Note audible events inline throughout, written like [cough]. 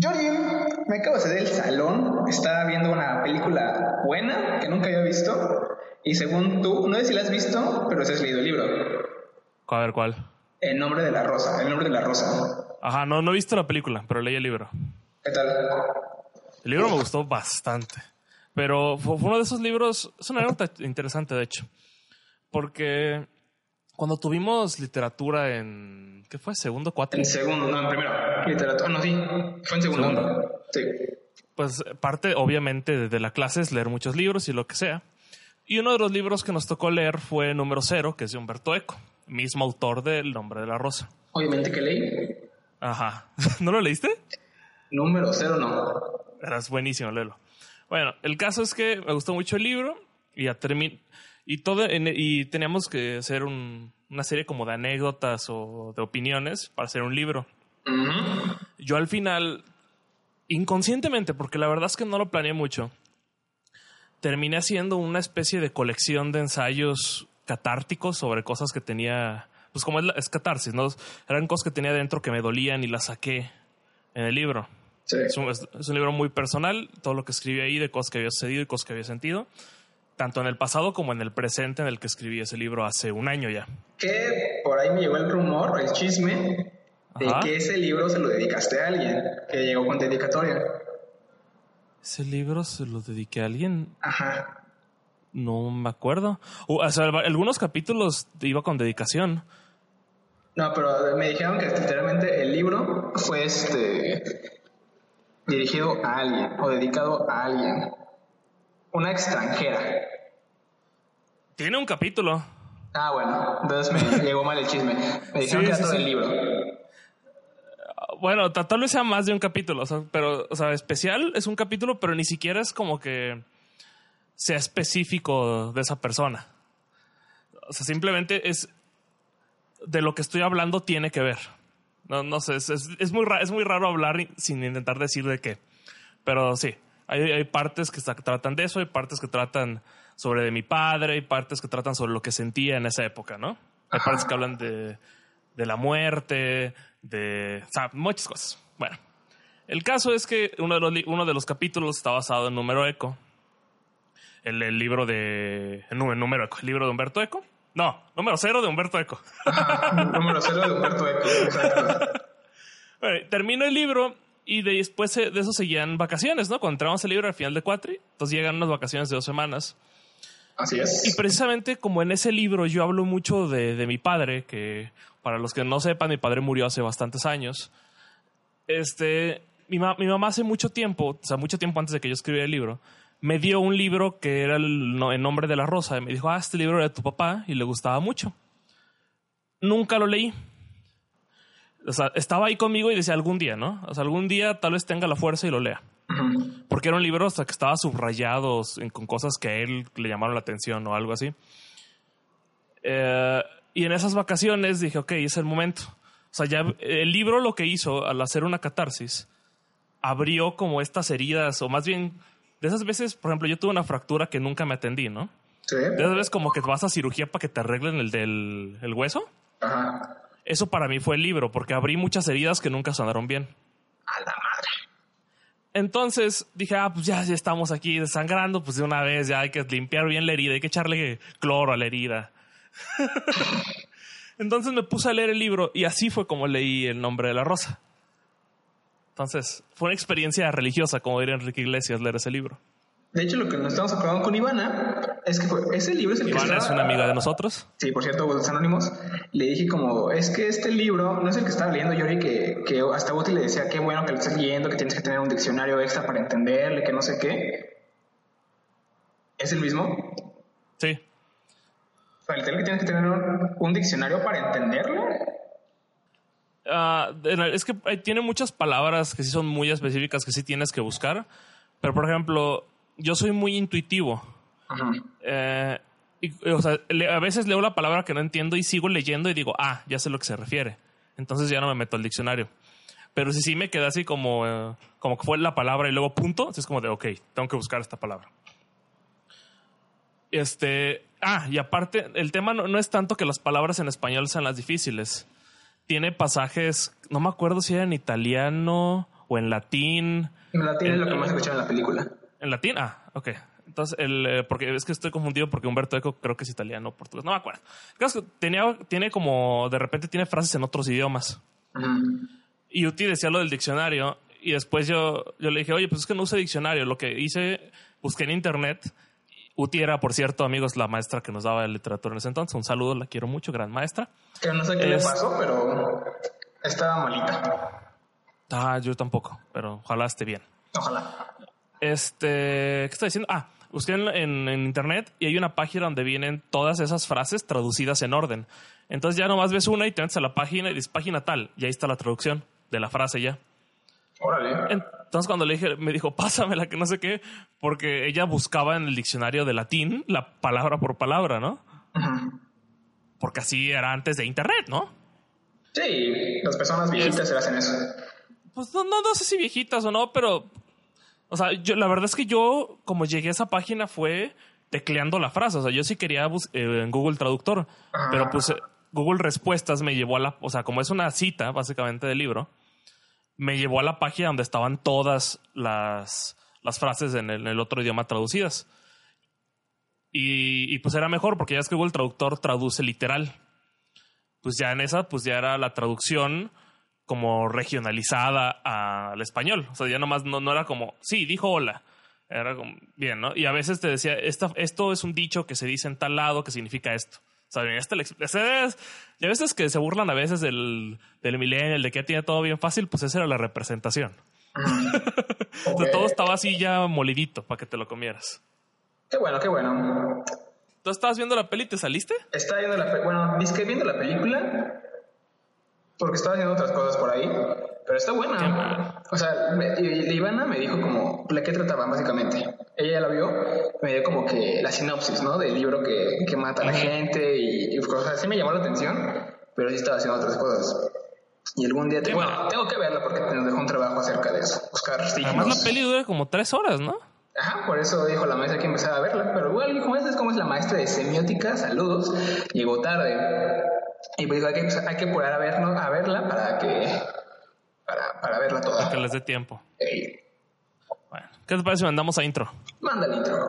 Jordi, me acabo de salir del salón, estaba viendo una película buena que nunca había visto. Y según tú, no sé si la has visto, pero si has leído el libro. A ver, ¿cuál? El nombre de la rosa, el nombre de la rosa. Ajá, no, no he visto la película, pero leí el libro. ¿Qué tal? El libro me gustó bastante. Pero fue fue uno de esos libros, es una nota interesante, de hecho. Porque cuando tuvimos literatura en. ¿Qué fue? ¿Segundo, cuatro? En segundo, no, en primero. Literatura, no, sí. Fue en segundo. Segundo. Sí. Pues parte, obviamente, de- de la clase es leer muchos libros y lo que sea. Y uno de los libros que nos tocó leer fue Número Cero, que es de Humberto Eco, mismo autor de El nombre de la rosa. Obviamente que leí. Ajá. [laughs] ¿No lo leíste? Número cero, no. Eras buenísimo, léelo. Bueno, el caso es que me gustó mucho el libro y ya terminé. Y todo, y teníamos que hacer un- una serie como de anécdotas o de opiniones para hacer un libro. Ujú. Yo al final, inconscientemente, porque la verdad es que no lo planeé mucho, terminé haciendo una especie de colección de ensayos catárticos sobre cosas que tenía, pues como es, la- es catarsis, ¿no? Eran cosas que tenía dentro que me dolían y las saqué en el libro. Sí. Es un, es un libro muy personal, todo lo que escribí ahí de cosas que había sucedido y cosas que había sentido, tanto en el pasado como en el presente en el que escribí ese libro hace un año ya. Que por ahí me llegó el rumor, el chisme, de Ajá. que ese libro se lo dedicaste a alguien, que llegó con dedicatoria. Ese libro se lo dediqué a alguien, Ajá. no me acuerdo. O, o sea, algunos capítulos iba con dedicación. No, pero me dijeron que literalmente el libro fue este dirigido a alguien o dedicado a alguien. Una extranjera. Tiene un capítulo. Ah, bueno, entonces me [laughs] llegó mal el chisme. Me dijeron Sí, que era sí, todo sí. el libro. Bueno, ta- tal vez sea más de un capítulo, o sea, pero, o sea, especial es un capítulo, pero ni siquiera es como que sea específico de esa persona. O sea, simplemente es de lo que estoy hablando tiene que ver. No, no sé, es, es, es muy, ra- es muy raro hablar sin intentar decir de qué. Pero sí, hay, hay partes que tratan de eso, hay partes que tratan sobre de mi padre, hay partes que tratan sobre lo que sentía en esa época, ¿no? Hay Ajá. partes que hablan de, de la muerte, de... O sea, muchas cosas. Bueno, el caso es que uno de los, uno de los capítulos está basado en Número Eco. El, el libro de... En Número Eco, el libro de Humberto Eco. No, Número Cero de Humberto Eco. [laughs] Número cero de Humberto Eco. [laughs] Bueno, termino el libro y de- después de eso seguían vacaciones, ¿no? Cuando entramos el libro al final de Cuatri, entonces llegan unas vacaciones de dos semanas. Así es. Y precisamente como en ese libro yo hablo mucho de, de mi padre, que para los que no sepan, mi padre murió hace bastantes años. Este, mi, ma- mi mamá hace mucho tiempo, o sea, mucho tiempo antes de que yo escribiera el libro, me dio un libro que era el, no- el nombre de la rosa. Y me dijo, ah, este libro era de tu papá y le gustaba mucho. Nunca lo leí. O sea, estaba ahí conmigo y decía algún día, ¿no? O sea, algún día tal vez tenga la fuerza y lo lea. Porque era un libro hasta que estaba subrayado con cosas que a él le llamaron la atención o algo así. Eh, y en esas vacaciones dije, ok, es el momento. O sea, ya el libro lo que hizo al hacer una catarsis abrió como estas heridas, o más bien, de esas veces, por ejemplo, yo tuve una fractura que nunca me atendí, ¿no? Sí. De esas veces como que vas a cirugía para que te arreglen el del el hueso. Ajá. Eso para mí fue el libro, porque abrí muchas heridas que nunca sonaron bien. A la madre. Entonces dije, ah, pues ya, ya estamos aquí desangrando, pues de una vez ya hay que limpiar bien la herida, hay que echarle cloro a la herida. [laughs] Entonces me puse a leer el libro y así fue como leí el nombre de la rosa. Entonces fue una experiencia religiosa, como diría Enrique Iglesias, leer ese libro. De hecho, lo que nos estamos acordando con Ivana es que fue, ese libro es el que Ivana es estaba- una amiga de nosotros. Sí, por cierto, los anónimos. Le dije como, es que este libro, no es el que estaba leyendo Yori, que, que hasta Guti le decía, qué bueno que lo estás leyendo, que tienes que tener un diccionario extra para entenderle, que no sé qué. ¿Es el mismo? Sí. O sea, literal que tienes que tener un, un diccionario para entenderlo. En el- es que eh, tiene muchas palabras que sí son muy específicas que sí tienes que buscar. Pero, por ejemplo, yo soy muy intuitivo. Ajá. Eh, y, o sea, le- a veces leo la palabra que no entiendo y sigo leyendo y digo, ah, ya sé lo que se refiere. Entonces ya no me meto al diccionario. Pero si sí me queda así como, eh, como que fue la palabra y luego punto, es como de, ok, tengo que buscar esta palabra. Este, ah, y aparte, el tema no, no es tanto que las palabras en español sean las difíciles. Tiene pasajes, no me acuerdo si era en italiano o o en latín. En latín es lo que más escuchado en la película. ¿En latín? Ah, ok. Entonces, el, eh, porque es que estoy confundido porque Humberto Eco creo que es italiano o portugués, no me acuerdo. Que tenía, tiene como, de repente tiene frases en otros idiomas. Y Uti decía lo del diccionario y después yo, yo le dije, oye, pues es que no use diccionario. Lo que hice, busqué en internet. Uti era, por cierto, amigos, la maestra que nos daba literatura en ese entonces. Un saludo, la quiero mucho, gran maestra. Que no sé qué le pasó, pero estaba malita. Ah, yo tampoco, pero ojalá esté bien. Ojalá. Este, ¿qué está diciendo? Ah, busqué en, en, internet y hay una página donde vienen todas esas frases traducidas en orden. Entonces ya nomás ves una y te metes a la página y dices página tal, y ahí está la traducción de la frase ya. Órale. Entonces cuando le dije, me dijo, pásamela, que no sé qué, porque ella buscaba en el diccionario de latín la palabra por palabra, ¿no? Porque así era antes de internet, ¿no? Sí, las personas viejitas se hacen eso. Pues no, no, no sé si viejitas o no, pero o sea, yo, la verdad es que yo, como llegué a esa página, fue tecleando la frase. O sea, yo sí quería eh, en Google Traductor, pero pues eh, Google Respuestas me llevó a la, o sea, como es una cita básicamente del libro, me llevó a la página donde estaban todas las, las frases en el, otro idioma traducidas. Y, y, pues era mejor porque ya es que Google Traductor traduce literal. Pues ya en esa, pues ya era la traducción como regionalizada al español. O sea, ya nomás no, no era como, sí, dijo hola. Era como, bien, ¿no? Y a veces te decía, Esta, esto es un dicho que se dice en tal lado que significa esto. O sea, este y a veces que se burlan a veces del, del millennial, de que ya tiene todo bien fácil, pues esa era la representación. [laughs] o sea, todo estaba así ya molidito para que te lo comieras. Qué bueno, qué bueno. ¿Tú estabas viendo la peli y te saliste? Estaba viendo la Bueno, que viendo la película porque estaba haciendo otras cosas por ahí, pero está buena. O sea, Ivana me dijo como, ¿de qué trataba básicamente? Ella la vio, me dio como que la sinopsis, ¿no? Del libro que, que mata a la gente y, cosas así me llamó la atención, pero sí estaba haciendo otras cosas. Y algún día, te, bueno, tengo que verla porque nos dejó un trabajo acerca de eso, buscar signos. Además la peli dura como tres horas, ¿no? Ajá, por eso dijo la maestra que empezaba a verla, pero igual, como es como es la maestra de semiótica, saludos, llegó tarde. Y pues hay que, hay que apurar a, verlo, a verla para que para, para verla toda. Para que les dé tiempo. Bueno, ¿qué te parece si mandamos a intro? Manda el intro.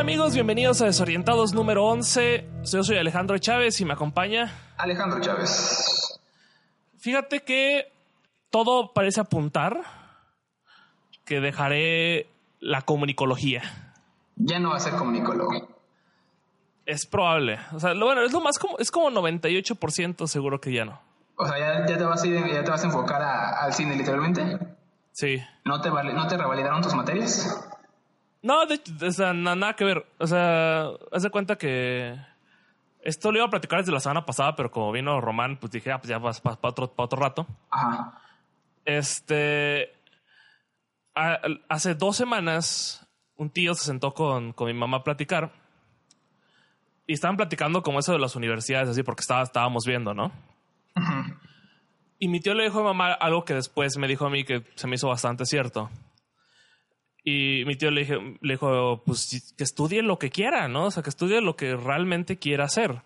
¿Qué tal amigos? Bienvenidos a Desorientados número 11. Yo soy Alejandro Chávez y me acompaña Alejandro Chávez. Fíjate que todo parece apuntar que dejaré la comunicología. Ya no va a ser comunicólogo. Es probable. O sea, lo bueno, es lo más como, es como 98% seguro que ya no. O sea, ya, te, vas a ya te vas a enfocar al cine literalmente. Sí. ¿No te, ¿No te revalidaron tus materias? No, de, nada que ver. O sea, haz de cuenta que esto lo iba a platicar desde la semana pasada, pero como vino Román, pues dije, ah, pues ya vas para otro, otro rato. Ajá. Este. hace dos semanas, un tío se sentó con, con mi mamá a platicar. Y estaban platicando como eso de las universidades, así, porque estaba, estábamos viendo, ¿no? Y mi tío le dijo a mi mamá algo que después me dijo a mí que se me hizo bastante cierto. Y mi tío le, le dijo, pues que estudie lo que quiera, ¿no? O sea, que estudie lo que realmente quiera hacer.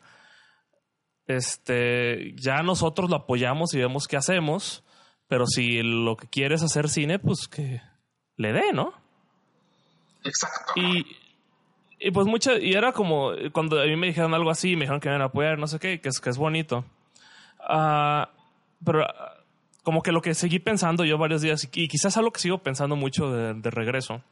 Este, ya nosotros lo apoyamos y vemos qué hacemos, pero si lo que quiere es hacer cine, pues que le dé, ¿no? Exacto. Y, y pues mucha, y era como, cuando a mí me dijeron algo así, me dijeron que me iban a apoyar, no sé qué, que es, que es bonito. Ah, pero como que lo que seguí pensando yo varios días, y quizás algo que sigo pensando mucho de, regreso,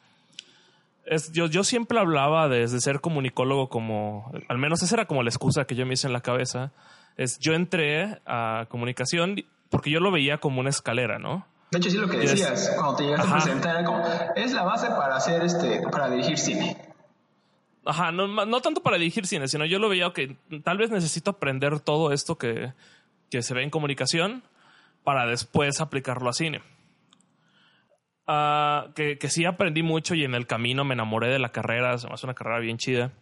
es yo, yo siempre hablaba de, ser comunicólogo como, al menos esa era como la excusa que yo me hice en la cabeza, es yo entré a comunicación porque yo lo veía como una escalera, ¿no? De hecho, sí lo que decías, cuando te llegaste a presentar, era como, es la base para hacer este, para dirigir cine. Ajá, no, no tanto para dirigir cine, sino yo lo veía que tal vez necesito aprender todo esto que, que se ve en comunicación para después aplicarlo a cine. Ah, que, que, sí aprendí mucho y en el camino me enamoré de la carrera, se me hace una carrera bien chida.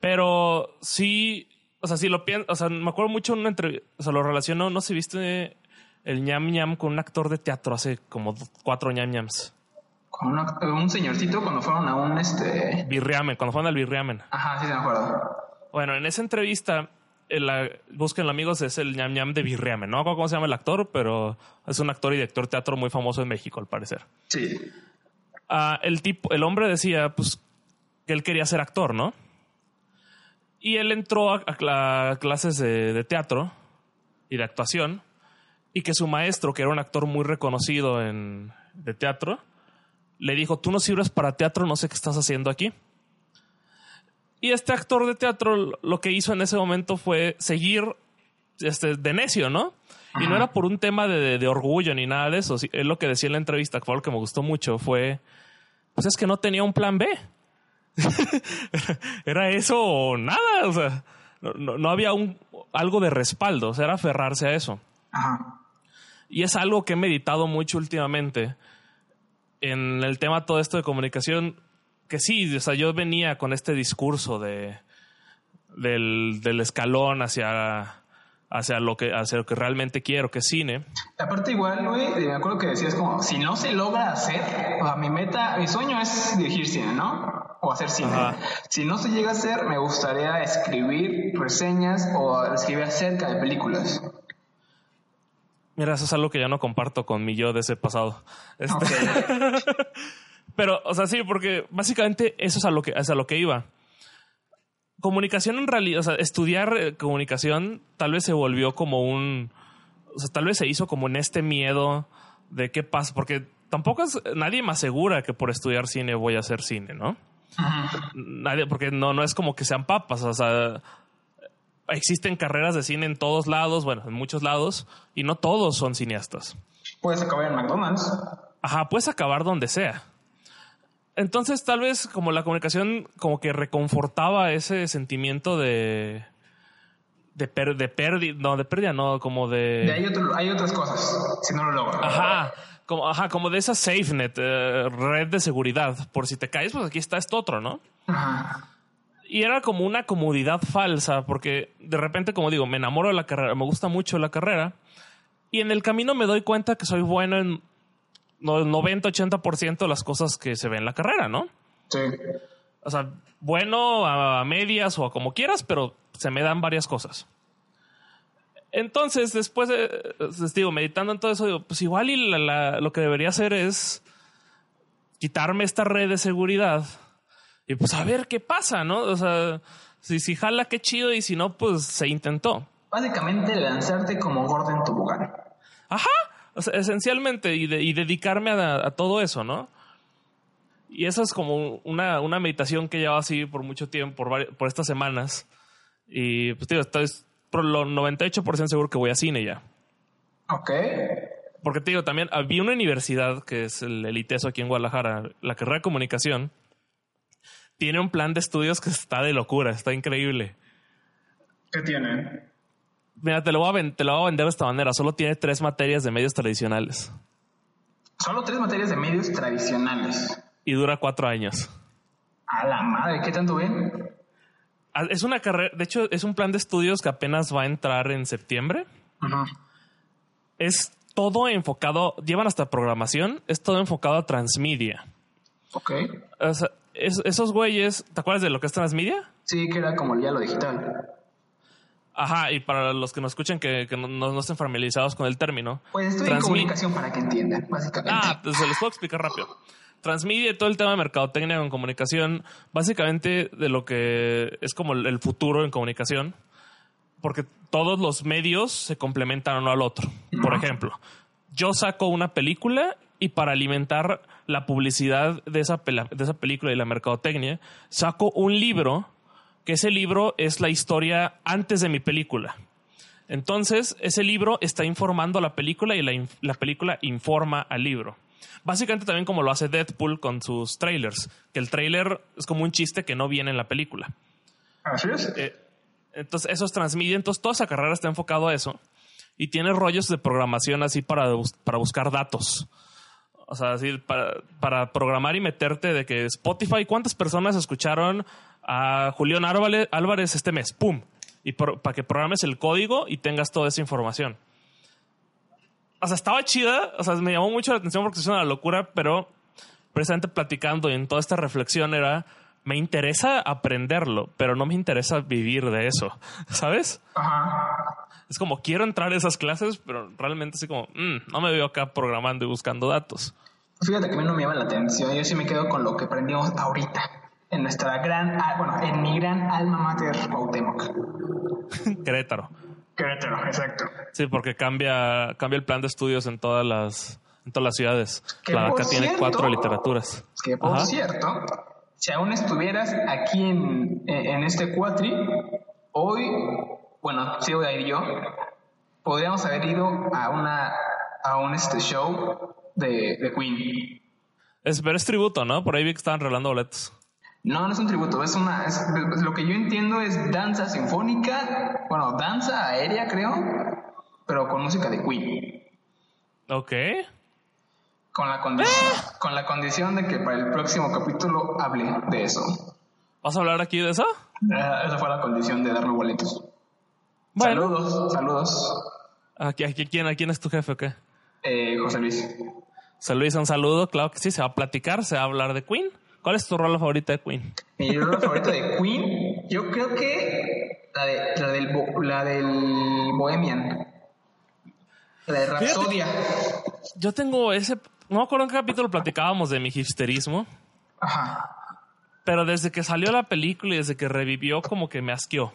Pero sí, o sea, sí lo pienso, o sea, me acuerdo mucho en una entrevista, o sea, lo relaciono, no sé, viste el ñam ñam con un actor de teatro hace como cuatro ñam ñams. Con un señorcito cuando fueron a un este. Birriamen, cuando fueron al Birriamen. Ajá, sí, se me acuerdo. Bueno, en esa entrevista, la, busquen amigos, es el ñam ñam de Birriamen. No cómo se llama el actor, pero es un actor y director de teatro muy famoso en México, al parecer. Sí. Ah, el tipo, el hombre decía, pues, que él quería ser actor, ¿no? Y él entró a, clases de, teatro y de actuación y que su maestro, que era un actor muy reconocido en, de teatro, le dijo, tú no sirves para teatro, no sé qué estás haciendo aquí. Y este actor de teatro lo que hizo en ese momento fue seguir este, de necio, ¿no? Y no era por un tema de, orgullo ni nada de eso. Él lo que decía en la entrevista, que fue algo que me gustó mucho, fue, pues es que no tenía un plan B. [laughs] era eso o nada, o sea, no, había un, algo de respaldo, o sea, era aferrarse a eso. Y es algo que he meditado mucho últimamente en el tema todo esto de comunicación, que sí, o sea, yo venía con este discurso de del, del escalón hacia hacia lo que hacia lo que realmente quiero, que es cine. Aparte igual, güey, me acuerdo que decías como, si no se logra hacer, o sea, mi meta, mi sueño es dirigir cine, ¿no? O hacer cine. Si no se llega a hacer, me gustaría escribir reseñas o escribir acerca de películas. Mira, eso es algo que ya no comparto con mi yo de ese pasado. [laughs] Este, [laughs] Pero, o sea, sí, porque básicamente eso es a lo que, es a lo que iba comunicación en realidad, o sea, estudiar eh, comunicación tal vez se volvió como un, o sea, tal vez se hizo como en este miedo de qué pasa, porque tampoco es, nadie me asegura que por estudiar cine voy a hacer cine, ¿no? Nadie, porque no, no es como que sean papas, o sea, existen carreras de cine en todos lados, bueno, en muchos lados, y no todos son cineastas. Puedes acabar en McDonald's. Ajá, puedes acabar donde sea. Entonces, tal vez como la comunicación como que reconfortaba ese sentimiento de de, de pérdida, no, de pérdida, no, como de... de hay, otras cosas, si no lo logro. Ajá, como, ajá, como de esa SafeNet, eh, red de seguridad. Por si te caes, pues aquí está esto otro, ¿no? Ajá. Y era como una comodidad falsa, porque de repente, como digo, me enamoro de la carrera, me gusta mucho la carrera, y en el camino me doy cuenta que soy bueno en 90-80% de las cosas que se ven en la carrera, ¿no? Sí. O sea, bueno a, medias o a como quieras, pero se me dan varias cosas. Entonces, después de, les digo, meditando en todo eso, digo, pues igual y lo que debería hacer es quitarme esta red de seguridad y pues a ver qué pasa, ¿no? O sea, si, si jala, qué chido, y si no, pues se intentó. Básicamente lanzarte como gordo en tu esencialmente, y, dedicarme a, todo eso, ¿no? Y eso es como una, una meditación que llevo así por mucho tiempo, por, por estas semanas. Y pues, digo, estoy por lo 98% seguro que voy a cine ya. Ok. Porque te digo, también había una universidad que es el, el ITESO aquí en Guadalajara, la carrera de comunicación. Tiene un plan de estudios que está de locura, está increíble. ¿Qué tiene? Mira, te lo, voy a te lo voy a vender de esta manera. Solo tiene tres materias de medios tradicionales. Solo tres materias de medios tradicionales. Y dura cuatro años. A la madre, ¿qué tanto ven? Ah, es una carrera, de hecho, es un plan de estudios que apenas va a entrar en septiembre. Es todo enfocado, llevan hasta programación, es todo enfocado a transmedia. Ok. O sea, esos güeyes, ¿te acuerdas de lo que es transmedia? Sí, que era como ya lo digital. Ajá, y para los que nos escuchan que, no, no, estén familiarizados con el término. Pues estoy en comunicación para que entiendan, básicamente. Ah, pues se los puedo explicar rápido. Transmedia todo el tema de mercadotecnia en comunicación, básicamente de lo que es como el futuro en comunicación, porque todos los medios se complementan uno al otro. Por ejemplo, yo saco una película y para alimentar la publicidad de esa, de esa película y la mercadotecnia, saco un libro que ese libro es la historia antes de mi película. Entonces, ese libro está informando a la película y la, película informa al libro. Básicamente también como lo hace Deadpool con sus trailers, que el trailer es como un chiste que no viene en la película. Así es. Eh, entonces, eso es. Entonces, toda esa carrera está enfocado a eso. Y tiene rollos de programación así para, para buscar datos. O sea, así para, programar y meterte de que Spotify, ¿cuántas personas escucharon a Julián Álvarez este mes, ¡pum! Y para que programes el código y tengas toda esa información. o sea, estaba chida, o sea, me llamó mucho la atención porque es una locura, pero precisamente platicando y en toda esta reflexión era, me interesa aprenderlo, pero no me interesa vivir de eso, ¿sabes? Ajá. Es como, quiero entrar a esas clases, pero realmente así como, mm, no me veo acá programando y buscando datos. Fíjate que a mí no me llama la atención, yo sí me quedo con lo que aprendimos ahorita, en nuestra gran, bueno, en mi gran alma mater Cuauhtémoc. [laughs] Querétaro. Querétaro, exacto. Sí, porque cambia, cambia el plan de estudios en todas las, en todas las ciudades. Que La acá tiene cuatro literaturas. Que por Ajá. cierto, si aún estuvieras aquí en, en este cuatri, hoy, bueno, sí voy a ir yo, podríamos haber ido a una a un este show de, de Queen. Es, pero es tributo, ¿no? Por ahí vi que estaban regalando boletos. No, no es un tributo, es una, es- lo que yo entiendo es danza sinfónica, bueno, danza aérea creo, pero con música de Queen. Ok. Con la, condición, con la condición de que para el próximo capítulo hable de eso. ¿Vas a hablar aquí de eso? Esa fue la condición de darme boletos. Bueno. Saludos, saludos, ¿Aquí, aquí, quién, ¿A quién es tu jefe o qué? eh, José Luis. Lo hizo un saludo, claro que sí, se va a platicar, se va a hablar de Queen. ¿Cuál es tu rola favorita de Queen? Mi rola favorita de Queen, yo creo que la, de, la, del, la del Bohemian. La de Rapsodia. Yo tengo ese. No me acuerdo en qué capítulo platicábamos de mi hipsterismo, Ajá. pero desde que salió la película y desde que revivió, como que me asqueó.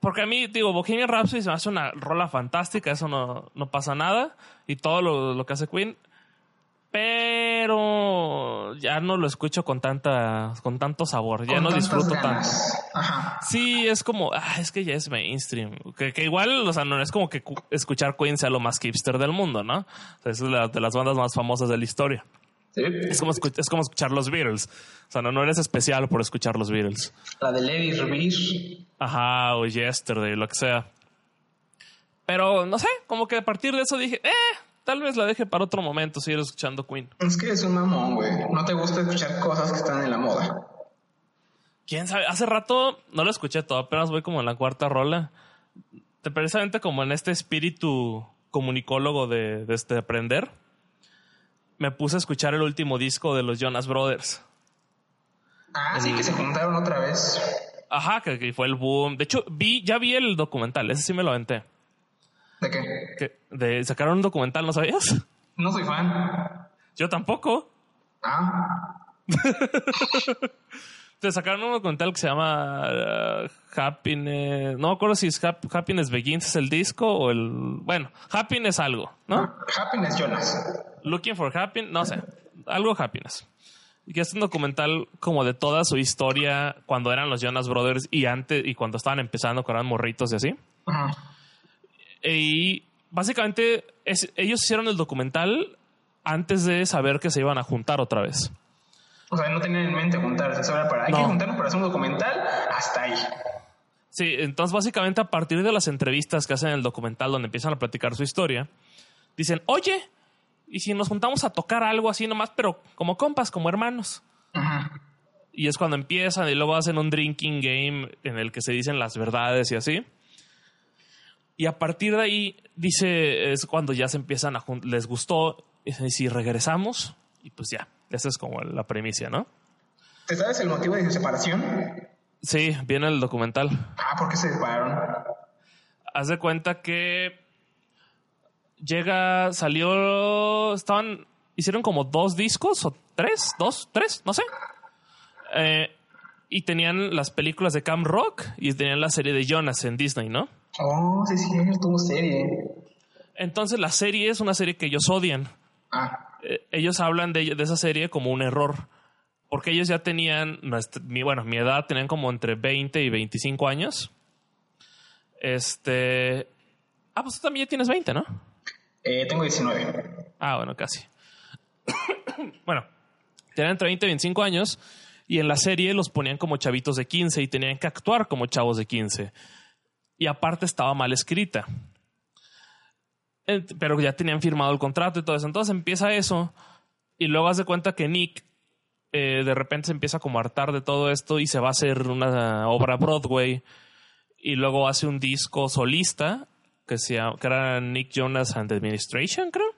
Porque a mí, digo, Bohemian Rhapsody se me hace una rola fantástica, eso no, no pasa nada. Y todo lo, lo que hace Queen. Pero ya no lo escucho con tanta, con tanto sabor, ya Con no disfruto tanto. Ajá. Sí, es como, ah, es que ya es mainstream. Que, que igual, o sea, no es como que cu- escuchar Queen sea lo más hipster del mundo, ¿no? O sea, es la- de las bandas más famosas de la historia. Sí. Es como, es como escuchar los Beatles. O sea, no, no eres especial por escuchar los Beatles. La de Lady Revere. Ajá, o Yesterday, lo que sea. Pero, no sé, como que a partir de eso dije, eh, tal vez la deje para otro momento seguir escuchando Queen. Es que es un mamón, güey. No te gusta escuchar cosas que están en la moda. ¿Quién sabe? Hace rato no lo escuché todo, apenas voy como en la cuarta rola. De- Precisamente como en este espíritu comunicólogo de, de este aprender, me puse a escuchar el último disco de los Jonas Brothers. Ah, sí, que se juntaron otra vez. Ajá, que, que fue el boom. De hecho, vi, ya vi el documental, ese sí me lo aventé. ¿De qué? Que de, sacaron un documental, ¿no sabías? No soy fan. Yo tampoco. Ah, [laughs] Te sacaron un documental que se llama uh, Happiness. No me acuerdo si es Hap- Happiness Begins es el disco o el. Bueno, Happiness algo, ¿no? Happiness Jonas. Looking for Happiness, no sé, algo Happiness. Y que es un documental como de toda su historia cuando eran los Jonas Brothers y antes y cuando estaban empezando, cuando eran morritos y así. Y básicamente es- ellos hicieron el documental antes de saber que se iban a juntar otra vez. O sea, no tenían en mente juntarse. Solo era para, hay No. que juntarnos para hacer un documental. Hasta ahí. Sí, entonces básicamente a partir de las entrevistas que hacen en el documental donde empiezan a platicar su historia, dicen, oye, ¿y si nos juntamos a tocar algo así nomás, pero como compas, como hermanos? Ajá. Y es cuando empiezan y luego hacen un drinking game en el que se dicen las verdades y así. Y a partir de ahí, dice, es cuando ya se empiezan a les gustó, y si regresamos, y pues ya, esa es como la premisa, ¿no? ¿Te sabes el motivo de su separación? Sí, viene el documental. Ah, ¿por qué se separaron? haz de cuenta que llega, salió, estaban, hicieron como dos discos o tres, dos, tres, no sé. Eh, y tenían las películas de Cam Rock y tenían la serie de Jonas en Disney, ¿no? Oh, sí, sí, tuvo serie. Entonces la serie es una serie que ellos odian. Ah, Eh, ellos hablan de, de esa serie como un error. Porque ellos ya tenían, nuestra- mi, bueno, mi edad tenían como entre 20 y 25 años. Este... Ah, pues tú también ya tienes 20, ¿no? eh, tengo 19. Ah, bueno, casi. [coughs] bueno, tenían entre 20 y 25 años y en la serie los ponían como chavitos de 15 y tenían que actuar como chavos de 15. Y aparte estaba mal escrita. Pero ya tenían firmado el contrato y todo eso. Entonces empieza eso y luego hace cuenta que Nick eh, de repente se empieza como a hartar de todo esto y se va a hacer una obra Broadway y luego hace un disco solista que, se que era Nick Jonas and the Administration, creo.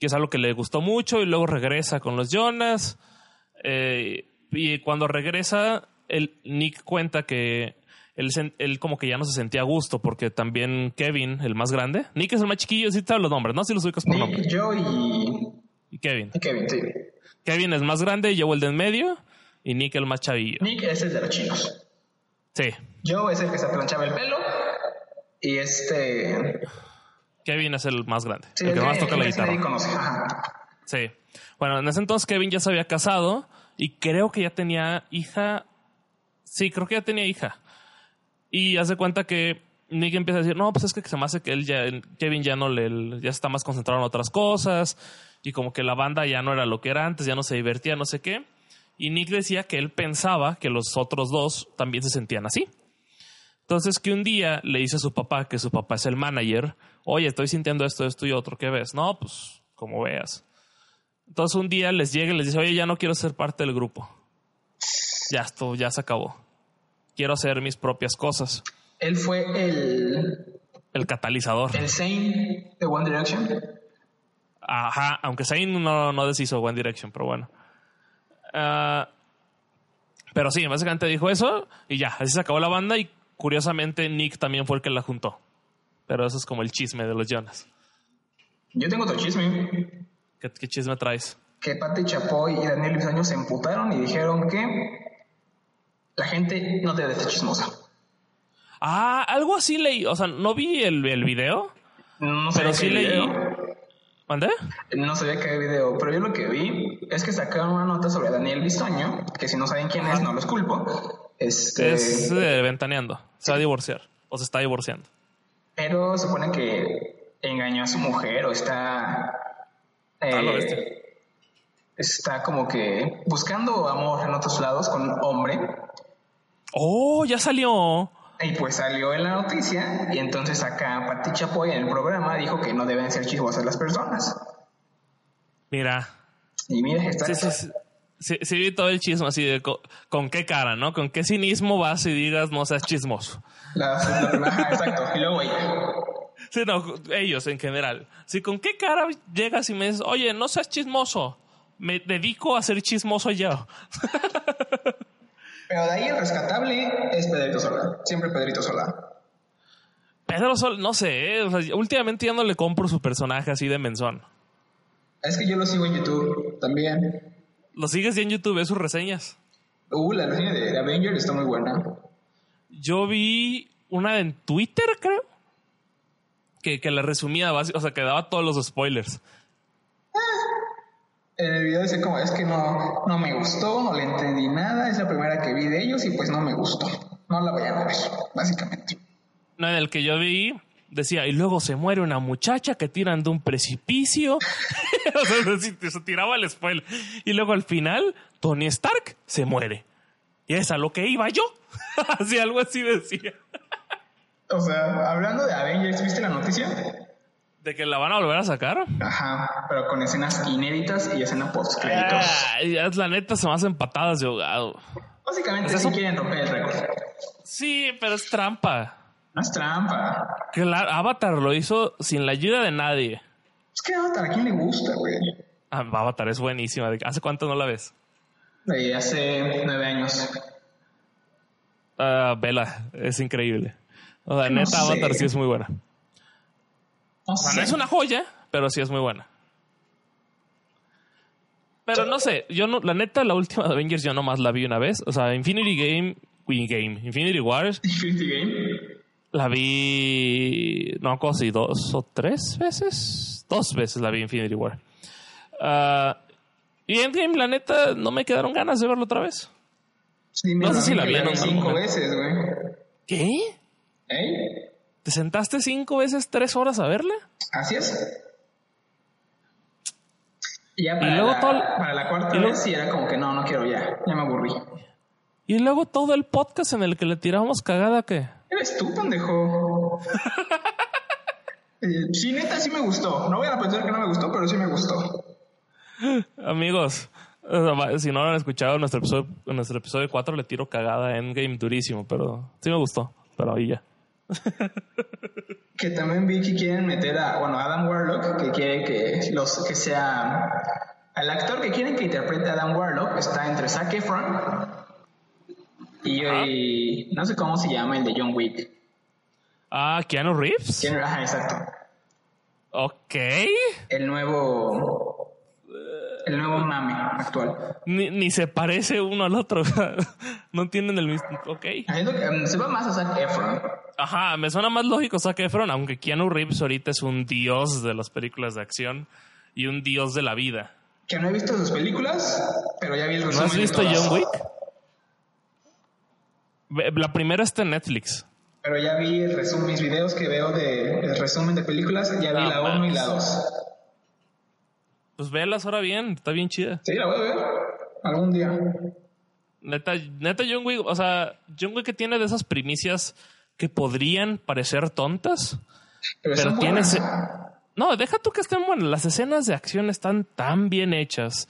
Que es algo que le gustó mucho y luego regresa con los Jonas. Eh, y cuando regresa, el, Nick cuenta que él, como que ya no se sentía a gusto porque también Kevin, el más grande, Nick es el más chiquillo, sí te sabes los nombres, ¿no? Si los ubicas por nombre. Joe y, Y Kevin. y Kevin, sí. Kevin es más grande, Joe el de en medio y Nick el más chavillo. Nick es el de los chinos. Sí. Joe es el que se planchaba el pelo. Y este. Kevin es el más grande, Sí, el que el más toca la guitarra. Sí. Bueno, en ese entonces Kevin ya se había casado y creo que ya tenía hija. Sí, creo que ya tenía hija. Y hace cuenta que Nick empieza a decir, no, pues es que se me hace que él ya, Kevin ya no le, ya está más concentrado en otras cosas y como que la banda ya no era lo que era antes, ya no se divertía, no sé qué. Y Nick decía que él pensaba que los otros dos también se sentían así. Entonces que un día le dice a su papá, que su papá es el manager, oye, estoy sintiendo esto, esto y otro, ¿qué ves? No, pues como veas. Entonces un día les llega y les dice, oye, ya no quiero ser parte del grupo. Ya esto, ya se acabó. Quiero hacer mis propias cosas. Él fue el. El catalizador. El Zane de One Direction. Ajá, aunque Zayn no, no deshizo One Direction, pero bueno. Ah, pero sí, básicamente dijo eso y ya, así se acabó la banda y curiosamente Nick también fue el que la juntó. Pero eso es como el chisme de los Jonas. Yo tengo otro chisme. ¿Qué, qué chisme traes? Que Pati Chapoy y Daniel Bisoño se emputaron y dijeron que la gente no debe de ser chismosa. Ah, algo así leí. O sea, no vi el, el video, No pero sabía sí leí. video. ¿Mandé? No sabía había video, pero yo lo que vi es que sacaron una nota sobre Daniel Bisoño, que si no saben quién es, no los culpo. Este, Es eh, ventaneando. Se va a divorciar. O se está divorciando. Pero supone que engañó a su mujer o está. eh, Ah, bestia. está como que buscando amor en otros lados con un hombre. Oh, ya salió. Y pues salió en la noticia. Y entonces acá Pati Chapoy en el programa dijo que no deben ser chismosas las personas. Mira. Y mira, está. Sí, sí, sí. Sí, sí vi todo el chisme así de co- con, qué cara, ¿no? Con qué cinismo vas y digas no seas chismoso. La- la- ajá, [laughs] exacto. Y luego. Sí, no, ellos en general. Sí, con qué cara llegas y me dices, oye, no seas chismoso. Me dedico a ser chismoso yo. [laughs] Pero de ahí el rescatable es Pedrito Sola. Siempre Pedrito Sola. Pedro Sol, no sé, ¿eh? O sea, últimamente ya no le compro su personaje así de menzón. Es que yo lo sigo en YouTube también. Lo sigues ya en YouTube, ves sus reseñas. Uh, la reseña de Avengers está muy buena. Yo vi una en Twitter, creo. Que, que la resumía, o sea, que daba todos los spoilers. En el video dice como, es que no, no me gustó, no le entendí nada, es la primera que vi de ellos y pues no me gustó. No la vayan a ver, básicamente. No, en el que yo vi, decía, y luego se muere una muchacha que tiran de un precipicio. [laughs] o sea, se, se tiraba el spoiler. Y luego al final, Tony Stark se muere. Y es a lo que iba yo. [laughs] así, algo así decía. O sea, hablando de Avengers, ¿viste la noticia? ¿De que la van a volver a sacar? Ajá, pero con escenas inéditas y escena post créditos. Ah, la neta se me hacen patadas de ahogado. Básicamente, ¿Es eso? quieren romper el récord. Sí, pero es trampa. No es trampa. Claro, Avatar lo hizo sin la ayuda de nadie. Es que Avatar, ¿a quién le gusta, güey? Ah, Avatar es buenísima. ¿Hace cuánto no la ves? De hace nueve años. Ah, Vela, es increíble. O sea, No neta, sé. Avatar sí es muy buena. No sé. es una joya, pero sí es muy buena. Pero no sé, yo no, la neta, la última de Avengers yo nomás la vi una vez. O sea, Infinity Game, Game, Infinity Wars, Infinity Game. la vi, no me acuerdo si dos o tres veces. Dos veces la vi Infinity War. Ah, y Endgame, la neta, no me quedaron ganas de verlo otra vez. Sí, No sé si la vi un cinco veces, güey. ¿Qué? ¿Eh? ¿Te sentaste cinco veces tres horas a verla? Así es. Y ya para, luego la, todo el- para la cuarta y vez sí era como que no, no quiero ya. Ya me aburrí. Y luego todo el podcast en el que le tiramos cagada, ¿qué? Eres tú, pendejo. [laughs] Eh, sí, neta, sí me gustó. No voy a pensar que no me gustó, pero sí me gustó. Amigos, si no lo han escuchado, nuestro episodio, en nuestro episodio 4 le tiro cagada a Endgame durísimo, pero sí me gustó. Pero ahí ya. Que también vi que quieren meter a, bueno, Adam Warlock, que quiere que los que sea el actor que quieren que interprete a Adam Warlock está entre Zac Efron y, no sé cómo se llama el de John Wick. Ah, Keanu Reeves. Keanu, ajá, exacto. Ok. El nuevo el nuevo mame actual. Ni, se parece uno al otro. [laughs] no tienen el mismo. Ok. Um, se va más a Zac Efron. Ajá, me suena más lógico Zac Efron, aunque Keanu Reeves ahorita es un dios de las películas de acción y un dios de la vida. Que no he visto sus películas, pero ya vi el resumen. ¿No has visto John Wick? La primera está en Netflix. Pero ya vi el resumen, mis videos que veo de el resumen de películas, ya vi la 1 y la 2. Pues véalas ahora bien, está bien chida. Sí, la voy a ver algún día. Neta, neta John Wick, o sea, John Wick que tiene de esas primicias que podrían parecer tontas, pero, tiene No, deja tú que estén buenas, las escenas de acción están tan bien hechas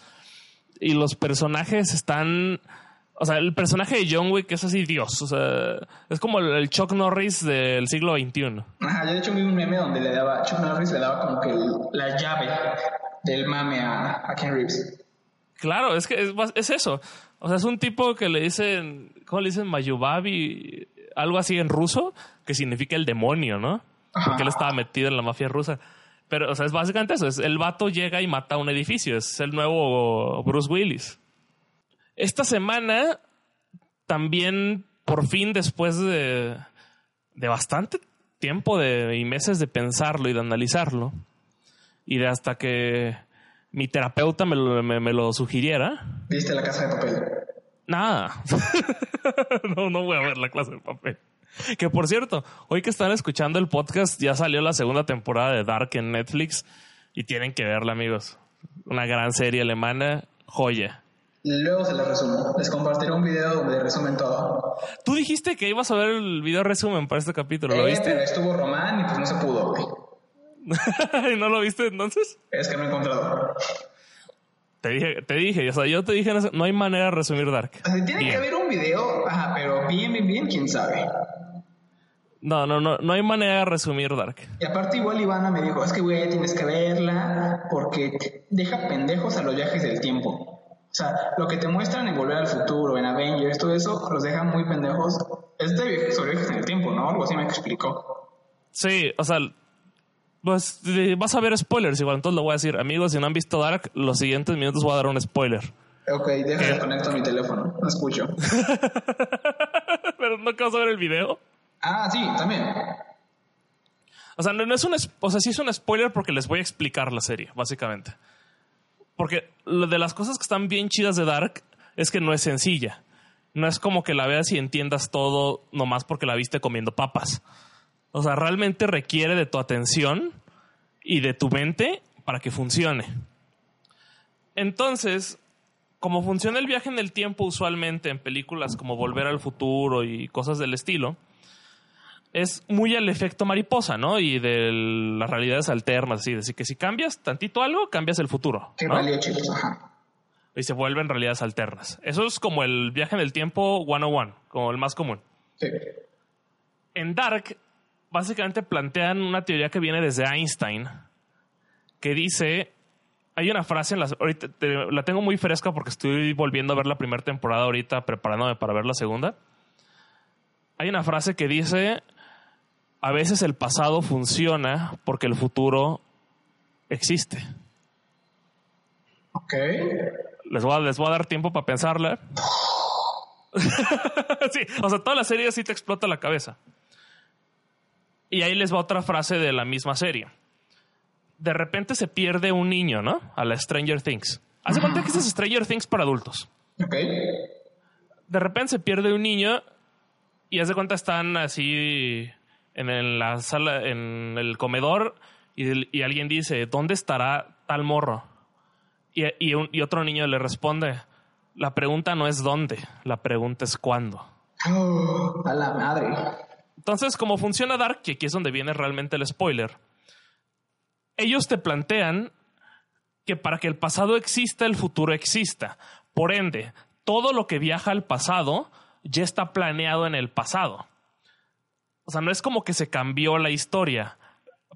y los personajes están o sea, el personaje de John Wick es así Dios. O sea, es como el, Chuck Norris del siglo XXI. Ajá, yo de hecho vi un meme donde le daba, Chuck Norris le daba como que la llave del mame a, Ken Reeves. Claro, es que es, eso. O sea, es un tipo que le dicen, ¿cómo le dicen? Mayubabi, algo así en ruso, que significa el demonio, ¿no? Porque él estaba metido en la mafia rusa. Pero, o sea, es básicamente eso. Es, el vato llega y mata un edificio. Es el nuevo Bruce Willis. Esta semana también, por fin, después de, de bastante tiempo de, y meses de pensarlo y de analizarlo, y de hasta que mi terapeuta me lo, me, lo sugiriera. ¿Viste la casa de papel? Nada. [laughs] no, no voy a ver la clase de papel. Que por cierto, hoy que están escuchando el podcast, ya salió la segunda temporada de Dark en Netflix y tienen que verla, amigos. Una gran serie alemana, joya. Luego se les resumo. Les compartiré un video donde resumen todo. Tú dijiste que ibas a ver el video resumen para este capítulo, ¿lo eh, viste? estuvo Román y pues no se pudo, güey. [laughs] ¿Y no lo viste entonces? Es que no he encontrado. Te dije, te dije, o sea, yo te dije, no hay manera de resumir Dark. tiene que haber un video, ajá, pero bien, bien, bien, quién sabe. No, no, no, no hay manera de resumir Dark. Y aparte igual Ivana me dijo, es que güey, ya tienes que verla porque deja pendejos a los viajes del tiempo. O sea, lo que te muestran en Volver al Futuro, en Avengers, todo eso, los deja muy pendejos. Es de sobre viajes en el tiempo, ¿no? Algo así me explicó. Sí, o sea, pues vas a ver spoilers igual, entonces lo voy a decir. Amigos, si no han visto Dark, los siguientes minutos voy a dar un spoiler. Ok, déjame conectar mi teléfono, no escucho. [laughs] Pero no vas a ver el video. Ah, sí, también. O sea, no, es un, o sea, sí es un spoiler porque les voy a explicar la serie, básicamente. Porque lo de las cosas que están bien chidas de Dark es que no es sencilla. No es como que la veas y entiendas todo nomás porque la viste comiendo papas. O sea, realmente requiere de tu atención y de tu mente para que funcione. Entonces, como funciona el viaje en el tiempo usualmente en películas como Volver al Futuro y cosas del estilo, es muy al efecto mariposa, ¿no? Y de las realidades alternas, así. Decir que si cambias tantito algo, cambias el futuro. Qué ¿no? ajá. Y se vuelven realidades alternas. Eso es como el viaje en el tiempo 101, como el más común. Sí. En Dark, básicamente plantean una teoría que viene desde Einstein, que dice hay una frase en las. Ahorita la tengo muy fresca porque estoy volviendo a ver la primera temporada ahorita, preparándome para ver la segunda. Hay una frase que dice: a veces el pasado funciona porque el futuro existe. Ok. Les voy a, les voy a dar tiempo para pensarla. [laughs] [laughs] sí, o sea, toda la serie sí te explota la cabeza. Y ahí les va otra frase de la misma serie. De repente se pierde un niño, ¿no? A la Stranger Things. Hace cuenta que es Stranger Things para adultos. Ok. De repente se pierde un niño y hace cuenta están así en la sala, en el comedor, y, alguien dice, ¿dónde estará tal morro? Y, y, otro niño le responde, la pregunta no es dónde, la pregunta es cuándo. Oh, [gasps] a la madre. Entonces, como funciona Dark, que aquí es donde viene realmente el spoiler, ellos te plantean que para que el pasado exista, el futuro exista. Por ende, todo lo que viaja al pasado ya está planeado en el pasado. O sea, no es como que se cambió la historia.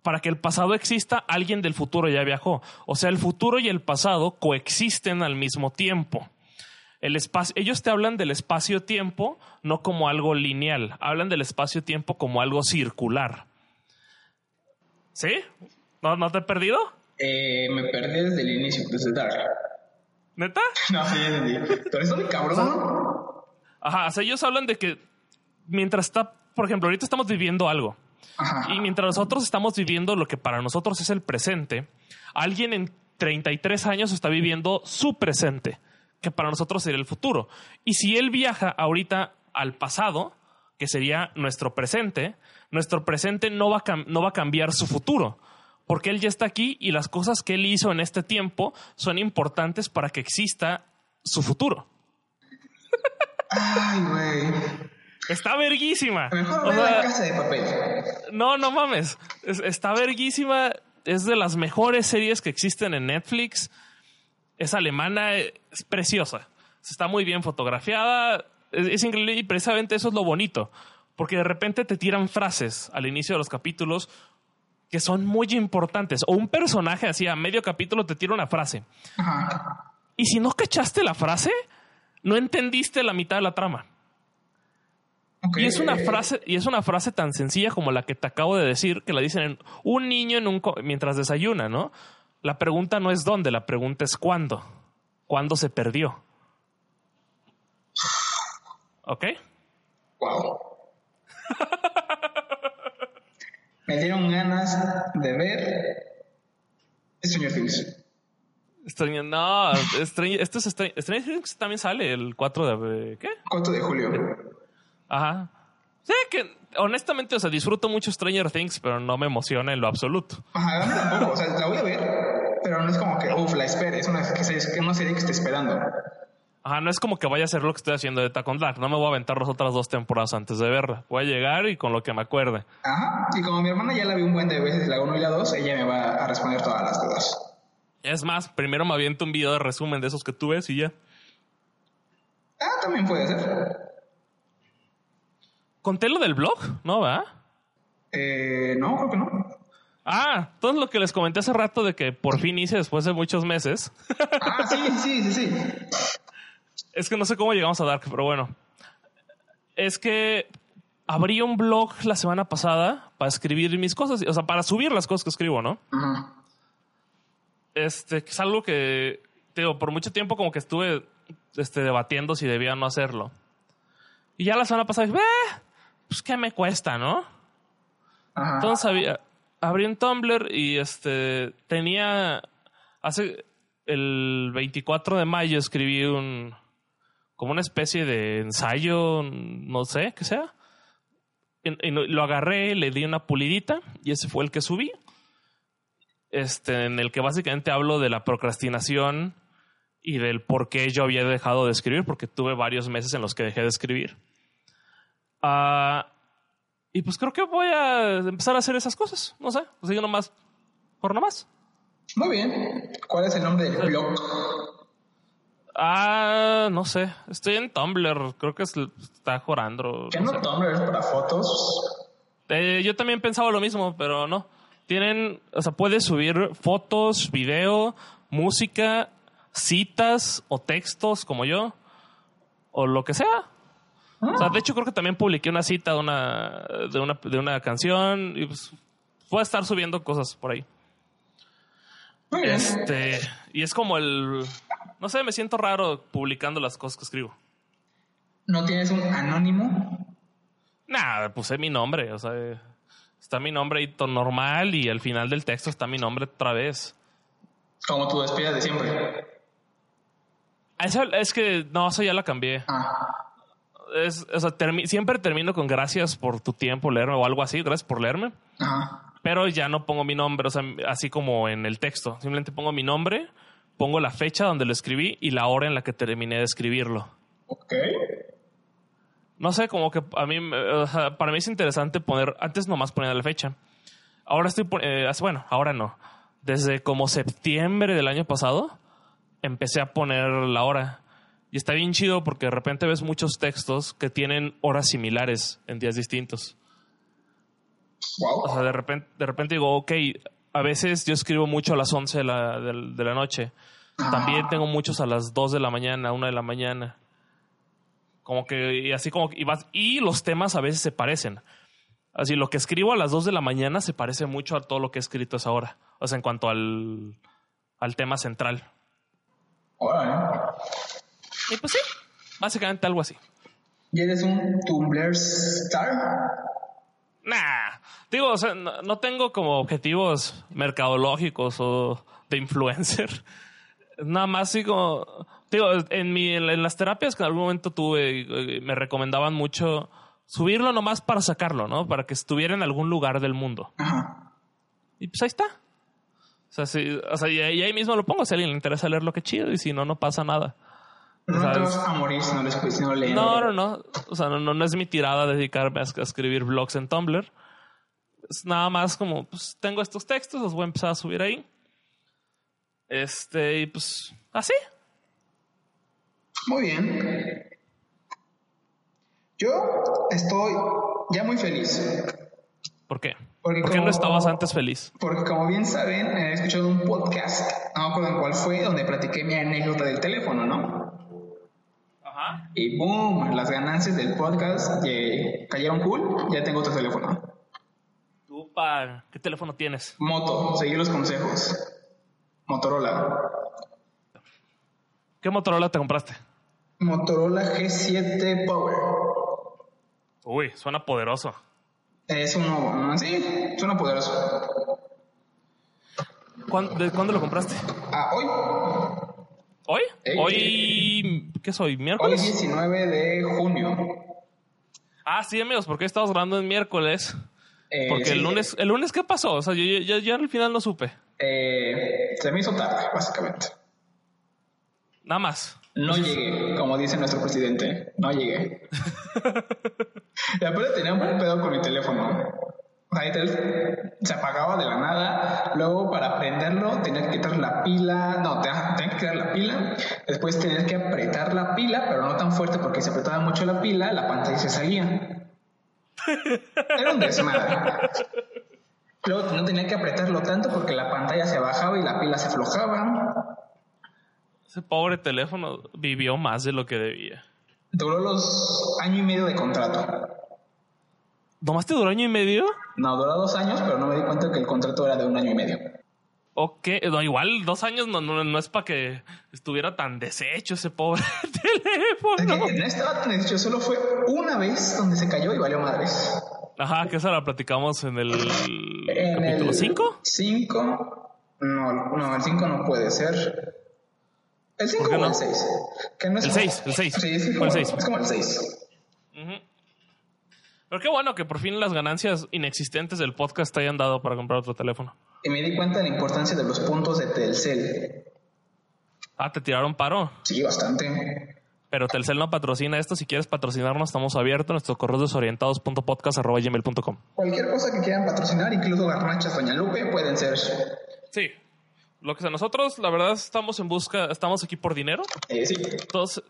Para que el pasado exista, alguien del futuro ya viajó. O sea, el futuro y el pasado coexisten al mismo tiempo. El espacio, ellos te hablan del espacio-tiempo no como algo lineal, hablan del espacio-tiempo como algo circular. ¿Sí? ¿No, ¿No te he perdido? Eh, me perdí desde el inicio, desde Dark. ¿Neta? [laughs] No, sí, sí. Pero eso de cabrón. Ajá, o sea, ellos hablan de que mientras está, por ejemplo, ahorita estamos viviendo algo. Ajá. Y mientras nosotros estamos viviendo lo que para nosotros es el presente, alguien en 33 años está viviendo su presente, que para nosotros sería el futuro. Y si él viaja ahorita al pasado, que sería nuestro presente, nuestro presente no va no va a cambiar su futuro. Porque él ya está aquí y las cosas que él hizo en este tiempo son importantes para que exista su futuro. Ay, güey. Está verguísima. Mejor O sea, la casa de papel. No, no mames. Es- está verguísima. Es de las mejores series que existen en Netflix. Es alemana, es preciosa. Está muy bien fotografiada. Es, es increíble y precisamente eso es lo bonito. Porque de repente te tiran frases al inicio de los capítulos que son muy importantes. O un personaje así a medio capítulo te tira una frase. Ajá. Y si no cachaste la frase, no entendiste la mitad de la trama. Ok. Y es una frase, y es una frase tan sencilla como la que te acabo de decir, que la dicen en un niño en un mientras desayuna, ¿no? La pregunta no es dónde, la pregunta es cuándo. ¿Cuándo se perdió? ¿Ok? Wow. Me dieron ganas de ver Stranger Things. Stranger- no, Stranger- esto es Stranger, Stranger Things también sale el 4 de... ¿Qué? 4 de julio. Ajá. Sí, que honestamente, o sea, disfruto mucho Stranger Things, pero no me emociona en lo absoluto. Ajá, tampoco. O sea, la voy a ver, pero no es como que, uff, la espere. Es una, que se- es una serie que esté esperando. Ajá, no es como que vaya a hacer lo que estoy haciendo de Attack on Dark. No me voy a aventar las otras dos temporadas antes de verla. Voy a llegar y con lo que me acuerde. Ajá. Y como mi hermana ya la vi un buen de veces, la 1 y la 2, ella me va a responder todas las dudas. Es más, primero me aviento un video de resumen de esos que tú ves y ya. Ah, también puede ser. ¿Conté lo del blog? ¿No, va? Eh, no, creo que no. Ah, todo lo que les comenté hace rato de que por fin hice después de muchos meses. Ah, sí, sí, sí, sí. es que no sé cómo llegamos a Dark, pero bueno. Es que abrí un blog la semana pasada para escribir mis cosas, o sea, para subir las cosas que escribo, ¿no? Ajá. Este, que es algo que, te digo, por mucho tiempo como que estuve este, debatiendo si debía o no hacerlo. Y ya la semana pasada dije, "Eh, pues qué me cuesta, ¿no? Ajá. Entonces había, abrí un Tumblr y este tenía hace el 24 de mayo escribí un como una especie de ensayo, no sé, qué sea. Y, lo agarré, le di una pulidita y ese fue el que subí. Este, en el que básicamente hablo de la procrastinación y del por qué yo había dejado de escribir, porque tuve varios meses en los que dejé de escribir. Ah, y pues creo que voy a empezar a hacer esas cosas. No sé, así que nomás, por nomás. Muy bien. ¿Cuál es el nombre del blog? Ah, no sé. Estoy en Tumblr. Creo que es- está Jorandro. ¿Qué no no sé. Tumblr es para fotos? Eh, yo también pensaba lo mismo, pero no. Tienen, o sea, puedes subir fotos, video, música, citas o textos como yo, o lo que sea. O sea, de hecho creo que también publiqué una cita de una, de una, de una canción y pues voy a estar subiendo cosas por ahí. Muy bien. Este, y es como el, no sé, me siento raro publicando las cosas que escribo. ¿No tienes un anónimo? Nada, puse mi nombre, o sea, está mi nombre todo normal y al final del texto está mi nombre otra vez. Como tu despedida de siempre. Eso, es que no, eso ya la cambié. Ah. Es, o sea, termi- siempre termino con gracias por tu tiempo leerme o algo así, gracias por leerme. Ajá. Pero ya no pongo mi nombre, o sea, así como en el texto. Simplemente pongo mi nombre, pongo la fecha donde lo escribí y la hora en la que terminé de escribirlo. Ok. No sé, como que a mí, o sea, para mí es interesante poner, antes nomás ponía la fecha. Ahora estoy, eh, bueno, ahora no. Desde como septiembre del año pasado, empecé a poner la hora. Y está bien chido porque de repente ves muchos textos que tienen horas similares en días distintos. Wow. O sea, de repente, de repente digo, ok, a veces yo escribo mucho a las 11 de la, de, de la noche. También tengo muchos a las 2 de la mañana, 1 de la mañana. Como que, y así como, y, vas, y los temas a veces se parecen. Así, lo que escribo a las 2 de la mañana se parece mucho a todo lo que he escrito esa hora. O sea, en cuanto al, al tema central. Órale. Y pues sí, básicamente algo así. ¿Y eres un Tumblr star? Nah, digo, o sea, no, no tengo como objetivos mercadológicos o de influencer. [laughs] Nada más así como, digo, en, mi, en las terapias que en algún momento tuve, eh, me recomendaban mucho subirlo nomás para sacarlo, ¿no? Para que estuviera en algún lugar del mundo. Ajá. Y pues ahí está. O sea, sí, o sea y, ahí mismo lo pongo. Si a alguien le interesa leer lo que chido y si no, no pasa nada. No te vas a morir si no escuchas, si no lo lees. No, no, no. O sea, no, no, no es mi tirada dedicarme a, a escribir blogs en Tumblr. Es nada más como, pues tengo estos textos, los voy a empezar a subir ahí. Este, y pues, así. Muy bien. Yo estoy ya muy feliz. ¿Por qué? Porque ¿Por qué no como- estabas antes feliz? Porque como bien saben, he escuchado un podcast, no me acuerdo en cuál fue, donde platiqué mi anécdota del teléfono, ¿no? Ajá. Y boom, las ganancias del podcast eh, cayeron cool, ya tengo otro teléfono. ¿Tú, pa, qué teléfono tienes? Moto, seguir los consejos. Motorola. ¿Qué Motorola te compraste? Motorola G7 Power. Uy, suena poderoso. Es uno, ¿no? sí, suena poderoso. ¿Cuándo, ¿De cuándo lo compraste? Ah, hoy, ¿Hoy? ¿Hoy? ¿Qué soy? hoy ¿Miércoles? 19 de junio. Ah, sí, amigos, porque estamos grabando el miércoles. Eh, Porque sí, el lunes, el lunes, ¿qué pasó? O sea, yo, yo- yo- yo al final no supe. eh, se me hizo tarde, básicamente. Nada más. No llegué, como dice nuestro presidente. No llegué. [laughs] y aparte tenía un pedo con mi teléfono. Teléfono se apagaba de la nada. Luego, para prenderlo, tenía que quitar la pila. No, te- tenía que quitar la pila. Después, tener que apretar la pila, pero no tan fuerte porque se apretaba mucho la pila, la pantalla se salía. Era un desmadre. Luego, no tenía que apretarlo tanto porque la pantalla se bajaba y la pila se aflojaba. Ese pobre teléfono vivió más de lo que debía. Duró los año y medio de contrato. ¿Nomás te duró año y medio? No, duró dos años, pero no me di cuenta que el contrato era de un año y medio. ¿O qué? No, igual dos años no, no, no es para que estuviera tan deshecho ese pobre [laughs] Es teléfono. que no estaba tan hecho, solo fue una vez donde se cayó y valió madres. Ajá, que esa la platicamos en el En capítulo el 5. 5. No, no, el 5 no puede ser. ¿El 5 ¿Por qué o no? el 6? Que no es El como- 6, el 6. Sí, es, como, el 6. es como el 6. Pero qué bueno que por fin las ganancias inexistentes del podcast te hayan dado para comprar otro teléfono. Y me di cuenta de la importancia de los puntos de Telcel. Ah, te tiraron paro. Sí, bastante. Pero Telcel no patrocina esto. Si quieres patrocinarnos, estamos abiertos. Nuestro correo desorientados.podcast.gmail.com. Cualquier cosa que quieran patrocinar, incluso garnachas Doña Lupe, pueden ser. Sí. Lo que sea, nosotros, la verdad, estamos en busca, estamos aquí por dinero. Eh, sí. Entonces,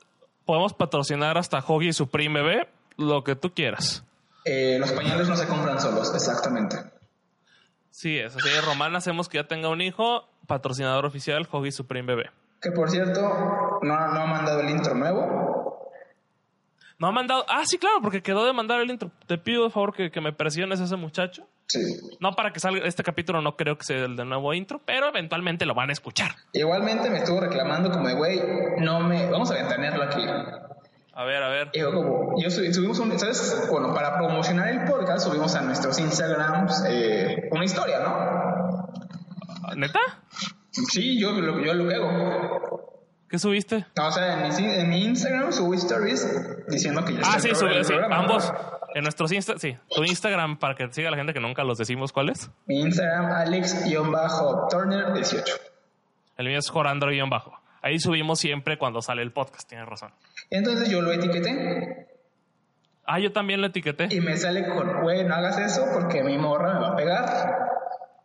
podemos patrocinar hasta Hoggy y Bebé, lo que tú quieras. Eh, los pañales no se compran solos, exactamente. Sí, es así. Román, hacemos que ya tenga un hijo, patrocinador oficial, Hoggy Supreme Bebé. Que por cierto, no, no ha mandado el intro nuevo. No ha mandado. Ah, sí, claro, porque quedó de mandar el intro. Te pido, de favor, que, que me presiones a ese muchacho. Sí. No para que salga este capítulo, no creo que sea el de nuevo intro, pero eventualmente lo van a escuchar. Igualmente me estuvo reclamando como de, güey, no me... Vamos a ventanearlo aquí. A ver, a ver. Yo como, yo subí- subimos un... ¿Sabes? Bueno, para promocionar el podcast subimos a nuestros Instagrams eh, una historia, ¿no? ¿Neta? Sí, yo, lo- yo lo que hago. ¿Qué subiste? No, o sea, en mi, en mi Instagram subo stories diciendo que ya está Ah, sí, el sí. Ambos. En nuestros Insta, sí. Tu Instagram, para que siga la gente que nunca los decimos cuál es. Mi Instagram, Alex-Turner18. El mío es Jorandro-bajo. Ahí subimos siempre cuando sale el podcast, tienes razón. Entonces yo lo etiqueté Ah, yo también lo etiqueté. y me sale con, güey, no hagas eso porque mi morra me va a pegar.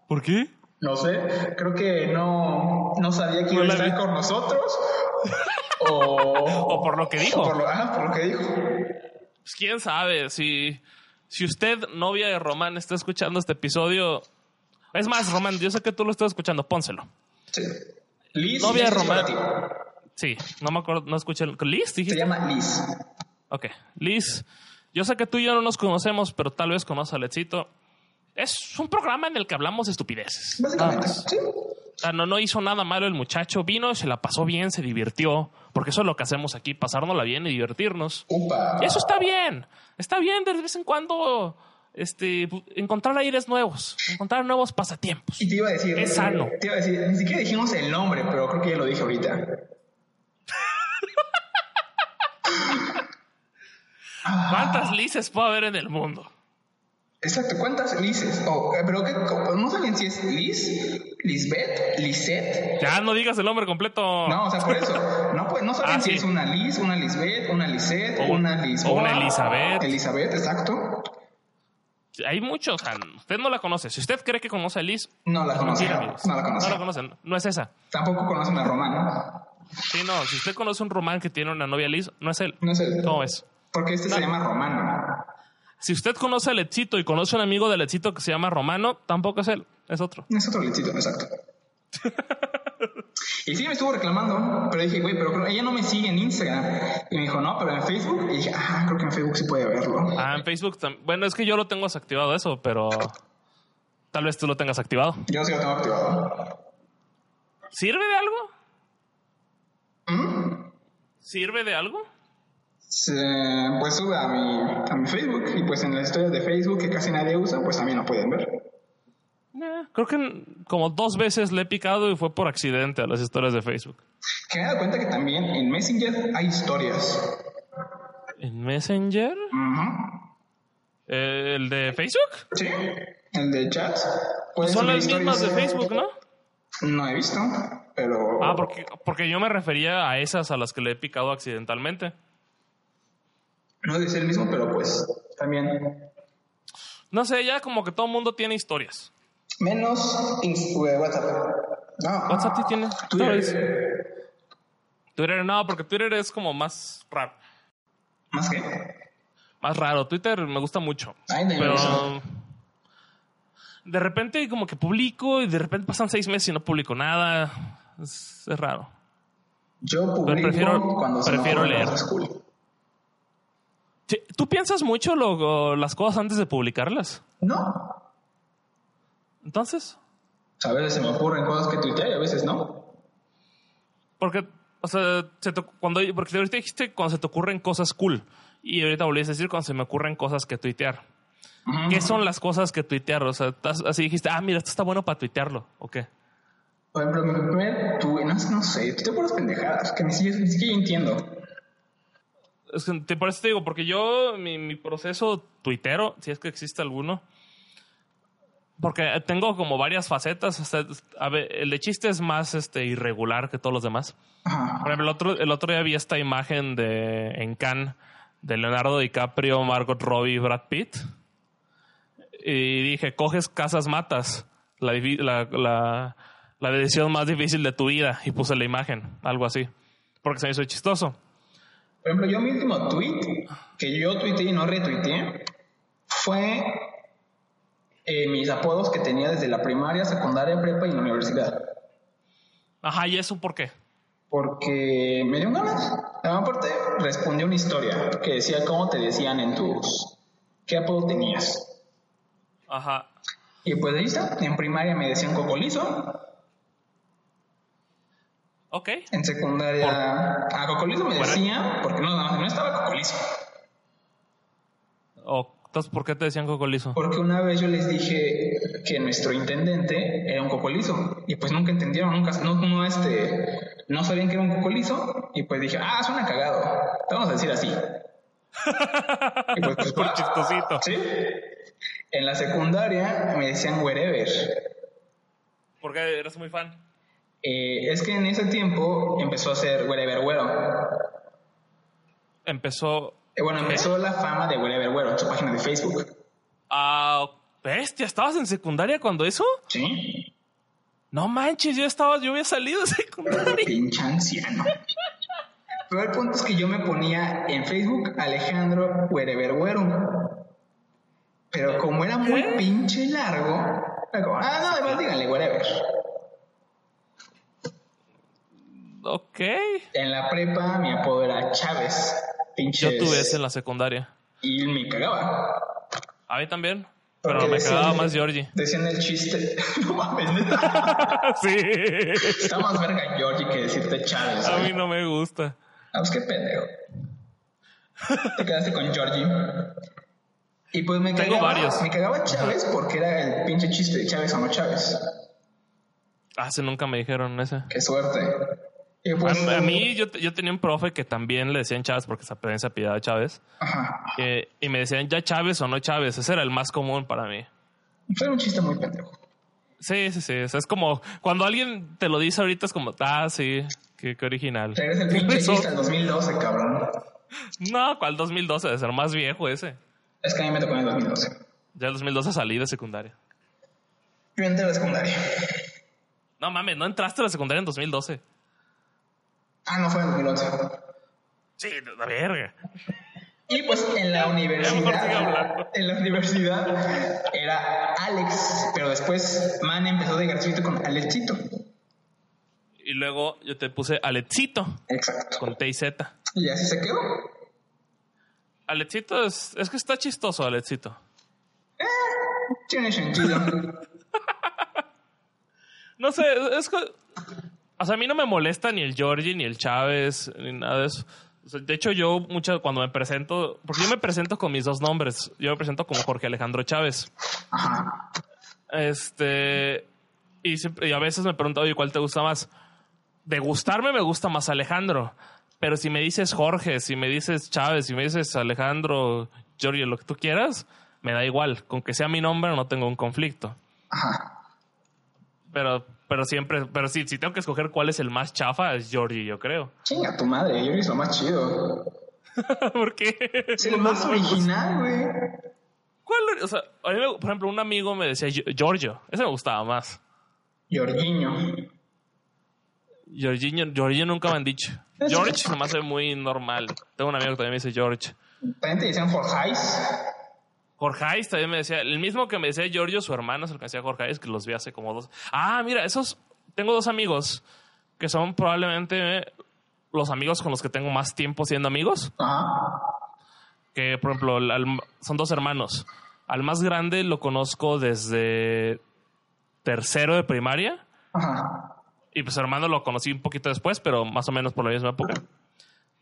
¿Por qué? No sé, creo que no, no sabía que iba a estar con nosotros. [laughs] o, O por lo que dijo. por lo, ajá, por lo que dijo. Pues quién sabe, si Si usted, novia de Román, está escuchando este episodio, es más, Román, yo sé que tú lo estás escuchando, pónselo. Sí. Liz. Novia de Román. Sí, no me acuerdo, no escuché. el- ¿Liz? Se Dijiste. llama Liz. Ok, Liz, yo sé que tú y yo no nos conocemos, pero tal vez conoces a Lechito. Es un programa en el que hablamos de estupideces. Básicamente. Sí. No, no hizo nada malo el muchacho, vino, se la pasó bien, se divirtió, porque eso es lo que hacemos aquí, pasárnosla bien y divertirnos. Upa. Y eso está bien, está bien de vez en cuando este, encontrar aires nuevos, encontrar nuevos pasatiempos. Y te iba a decir. Es sano. Te iba a decir, ni siquiera dijimos el nombre, pero creo que ya lo dije ahorita. [laughs] ¿Cuántas lices puede haber en el mundo? Exacto, ¿cuántas Lices? Oh, eh, pero que, no saben si es Liz, Lisbeth, Lisette. Ya no digas el nombre completo. No, o sea, por eso. No, pues, no saben Ah, si sí. es una Liz, una Lisbeth, una Lisette, O una Lisboa. o una Elizabeth. Elizabeth, exacto. Hay muchos, o sea, usted no la conoce. Si usted cree que conoce a Liz, No la amigos. No la conocen. No la conocen, no es esa. Tampoco conocen a Román. Sí, no, si usted conoce un román que tiene una novia Liz, no es él. No es él. ¿Cómo es? Porque este se llama Romano. Si usted conoce a Lechito y conoce a un amigo de Lechito que se llama Romano, tampoco es él, es otro. Es otro lechito, exacto. [laughs] y sí me estuvo reclamando, pero dije, güey, pero creo- ella no me sigue en Instagram. Y me dijo, no, pero en Facebook. Y dije, ah, creo que en Facebook sí puede verlo. Ah, en Facebook también. Bueno, es que yo lo tengo desactivado eso, pero tal vez tú lo tengas activado. Yo sí lo tengo activado. ¿Sirve de algo? ¿Sirve de algo? Pues sube a mi, a mi Facebook y pues en las historias de Facebook que casi nadie usa, pues también lo pueden ver. Eh, creo que como dos veces le he picado y fue por accidente a las historias de Facebook. Que me he dado cuenta que también en Messenger hay historias. ¿En Messenger? Eh, ¿El de Facebook? Sí, el de chats. Puedes Son las mismas de. Facebook, ¿no? No he visto, pero... Ah, porque, porque yo me refería a esas a las que le he picado accidentalmente. No ser el mismo, pero pues también... No sé, ya como que todo el mundo tiene historias. Menos eh, WhatsApp. No. WhatsApp sí tiene Twitter. Twitter no, porque Twitter es como más raro. ¿Más qué? Más raro. Twitter me gusta mucho. Ay, de pero eso. de repente como que publico y de repente pasan seis meses y no publico nada. Es, es raro. Yo publico prefiero- cuando se prefiero me leer. cosas cool. ¿Tú piensas mucho lo- las cosas antes de publicarlas? No. Entonces, A veces se me ocurren cosas que tuitear y a veces no. porque, o sea, se te- cuando, porque ahorita dijiste cuando se te ocurren cosas cool y ahorita volviste a decir cuando se me ocurren cosas que tuitear. ¿Qué son las cosas que tuitear? O sea, así dijiste, ah, mira, esto está bueno para tuitearlo. ¿O qué? Por ejemplo, mi primer tu no, no sé, tú te puras pendejadas que ni siquiera, ni siquiera yo entiendo. Es que te- por eso te digo, porque yo, mi, mi proceso tuitero, si es que existe alguno, porque tengo como varias facetas. o sea, a ver, el de chiste es más este, irregular que todos los demás. Por ejemplo, el otro, el otro día vi esta imagen de en Cannes de Leonardo DiCaprio, Margot Robbie y Brad Pitt. Y dije, coges casas matas. La, la, la, la decisión más difícil de tu vida. Y puse la imagen, algo así. Porque se me hizo chistoso. Por ejemplo, yo mi último tweet que yo tuiteé y no retuiteé fue eh, mis apodos que tenía desde la primaria, secundaria, prepa y la universidad. Ajá, ¿y eso por qué? Porque me dio ganas. La parte respondí una historia que decía cómo te decían en tus... ¿Qué apodo tenías? Ajá. Y pues ahí está. En primaria me decían cocolizo. Ok. En secundaria... A cocolizo me decía... Porque no, no, no estaba cocolizo. Entonces, ¿por qué te decían cocolizo? Porque una vez yo les dije que nuestro intendente era un cocolizo. Y pues nunca entendieron, nunca, no, no, este, no sabían que era un cocolizo. Y pues dije, ah, suena cagado. Te vamos a decir así. [laughs] Y pues, pues, Por chistosito. Sí. En la secundaria me decían wherever. Porque eres muy fan. Eh, es que en ese tiempo empezó a ser wherever güero. Empezó Eh, bueno, empezó la fama de wherever güero en su página de Facebook. a... Bestia, ¿estabas en secundaria cuando eso? Sí. No manches, yo estaba, yo había salido de secundaria. [laughs] Pinche anciano. Pero el punto es que yo me ponía en Facebook Alejandro Wherever Güero. Pero como era muy pinche largo, era como, ah, no, además díganle, whatever. Ok. En la prepa mi apodo era Chávez. Pinche. Yo tuve ese en la secundaria. Y me cagaba. A mí también. Pero Porque me decían- cagaba más Georgie. [laughs] Decían el chiste. [laughs] no mames, neta. [laughs] sí. Está más verga Georgie que decirte Chávez. A mí no me gusta. Ah, pues qué pendejo. Te quedaste con Georgie. Y pues me Tengo cagaba, varios. me cagaba Chávez porque era el pinche chiste de Chávez o no Chávez. Ah, sí, nunca me dijeron ese. Qué suerte. Y pues, A, a mí yo, yo tenía un profe que también le decían Chávez porque se se apellidaba Chávez. Ajá. eh, y me decían ya Chávez o no Chávez. Ese era el más común para mí. Fue un chiste muy pendejo. Sí, sí, sí. O sea, es como cuando alguien te lo dice ahorita es como, ah, sí, qué, qué original. Regresa el pinche chiste al 2012, cabrón. No, ¿cuál 2012? Debe ser más viejo ese. Es que a mí me tocó en el 2012. Ya el 2012 salí de secundaria. Yo entré a la secundaria. No mames, no entraste a la secundaria en 2012. Ah, no fue en el 2011. Sí, la verga. Y pues en la universidad, en la universidad era Alex, pero después Man empezó de gratuito con Alexito. Y luego yo te puse Alexito Exacto. con T y Z. Y así se quedó. Alexito es, es que está chistoso, Alexito. Tiene sentido. [laughs] No sé, es que. O sea, a mí no me molesta ni el Georgie, ni el Chávez, ni nada de eso. O sea, de hecho, yo mucho cuando me presento, porque yo me presento con mis dos nombres. Yo me presento como Jorge Alejandro Chávez. Ajá. Este. Y, siempre- y a veces me pregunto, oye, ¿cuál te gusta más? De gustarme me gusta más Alejandro. Pero si me dices Jorge, si me dices Chávez, si me dices Alejandro, Giorgio, lo que tú quieras, me da igual. Con que sea mi nombre no tengo un conflicto. Ajá. Pero, pero siempre, pero sí, si tengo que escoger cuál es el más chafa, es Giorgio, yo creo. Chinga tu madre, yo hizo lo más chido. [laughs] ¿Por qué? Es el más original, güey. ¿Cuál? O sea, a mí me- por ejemplo, un amigo me decía Gio- Giorgio. Ese me gustaba más. Jorginho. Giorginio, Giorgio nunca me han dicho. George [laughs] me hace muy normal. Tengo un amigo que también me dice George. También te decían Jorgeis. Jorge también me decía, el mismo que me decía Giorgio, su hermano es el que me decía Jorge que los vi hace como dos. Ah, mira, esos, tengo dos amigos que son probablemente los amigos con los que tengo más tiempo siendo amigos. Ajá. Que, por ejemplo, al- al- son dos hermanos. Al más grande lo conozco desde tercero de primaria. Ajá. Y pues hermano lo conocí un poquito después, pero más o menos por la misma época.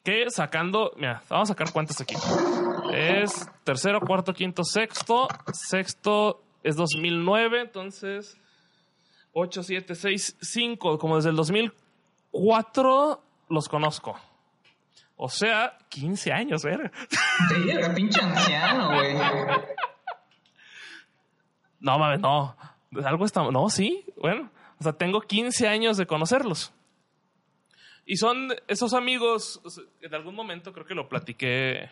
Que sacando, mira, vamos a sacar cuentas aquí. Es tercero, cuarto, quinto, sexto. Sexto es 2009, entonces 8, 7, 6, 5. Como desde el 2004 los conozco. O sea, 15 años, verga. Verga, pinche anciano, güey. No mames, no. Algo está. No, sí. Bueno, o sea, tengo 15 años de conocerlos. Y son esos amigos. En algún momento creo que lo platiqué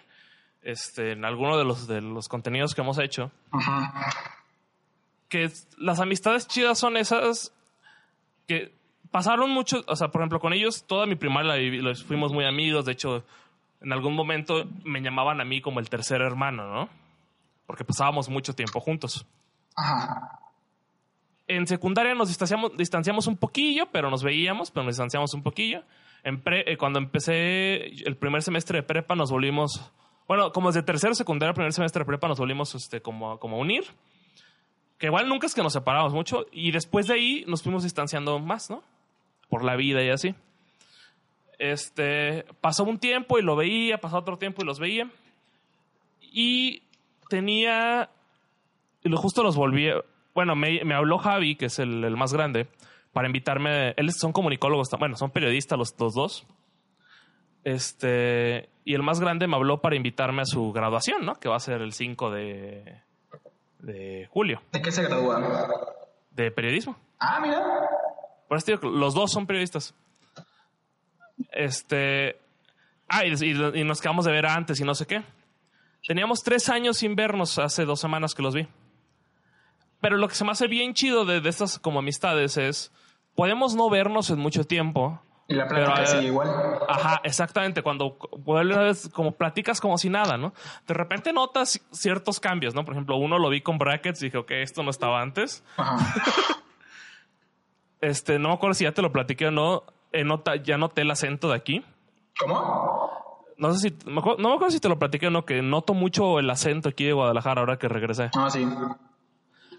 este, en alguno de los, de los contenidos que hemos hecho. Ajá. Que las amistades chidas son esas que pasaron mucho. O sea, por ejemplo, con ellos toda mi primaria los fuimos muy amigos. De hecho, en algún momento me llamaban a mí como el tercer hermano, ¿no? Porque pasábamos mucho tiempo juntos. Ajá. En secundaria nos distanciamos, distanciamos un poquillo, pero nos veíamos, pero nos distanciamos un poquillo. En pre- eh, cuando empecé el primer semestre de prepa nos volvimos, bueno, como desde tercero secundaria, primer semestre de prepa nos volvimos este, como, como a unir. Que igual nunca es que nos separamos mucho. Y después de ahí nos fuimos distanciando más, ¿no? Por la vida y así. Este, pasó un tiempo y lo veía, pasó otro tiempo y los veía. Y tenía y justo los volví. Bueno, me, me habló Javi, que es el más grande, para invitarme. Él son comunicólogos, bueno, son periodistas los, los dos. Este, y el más grande me habló para invitarme a su graduación, ¿no? Que va a ser el 5 de, de julio, ¿De qué se gradúa? de periodismo. Ah, mira. Por eso digo que los dos son periodistas. Este. Ah, y, y- y nos quedamos de ver antes y no sé qué. Teníamos tres años sin vernos hace dos semanas que los vi. Pero lo que se me hace bien chido de, de estas como amistades es. Podemos no vernos en mucho tiempo, Y la plática Pero, sigue igual. Ajá, exactamente. Cuando vuelves, como platicas como si nada, ¿no? De repente notas ciertos cambios, ¿no? Por ejemplo, uno lo vi con brackets y dije, ok, esto no estaba antes. Ajá. [laughs] Este, no me acuerdo si ya te lo platiqué o no. eh, nota, ya noté el acento de aquí. ¿Cómo? No sé si, no me acuerdo si te lo platiqué o no, que noto mucho el acento aquí de Guadalajara ahora que regresé. Ah, sí.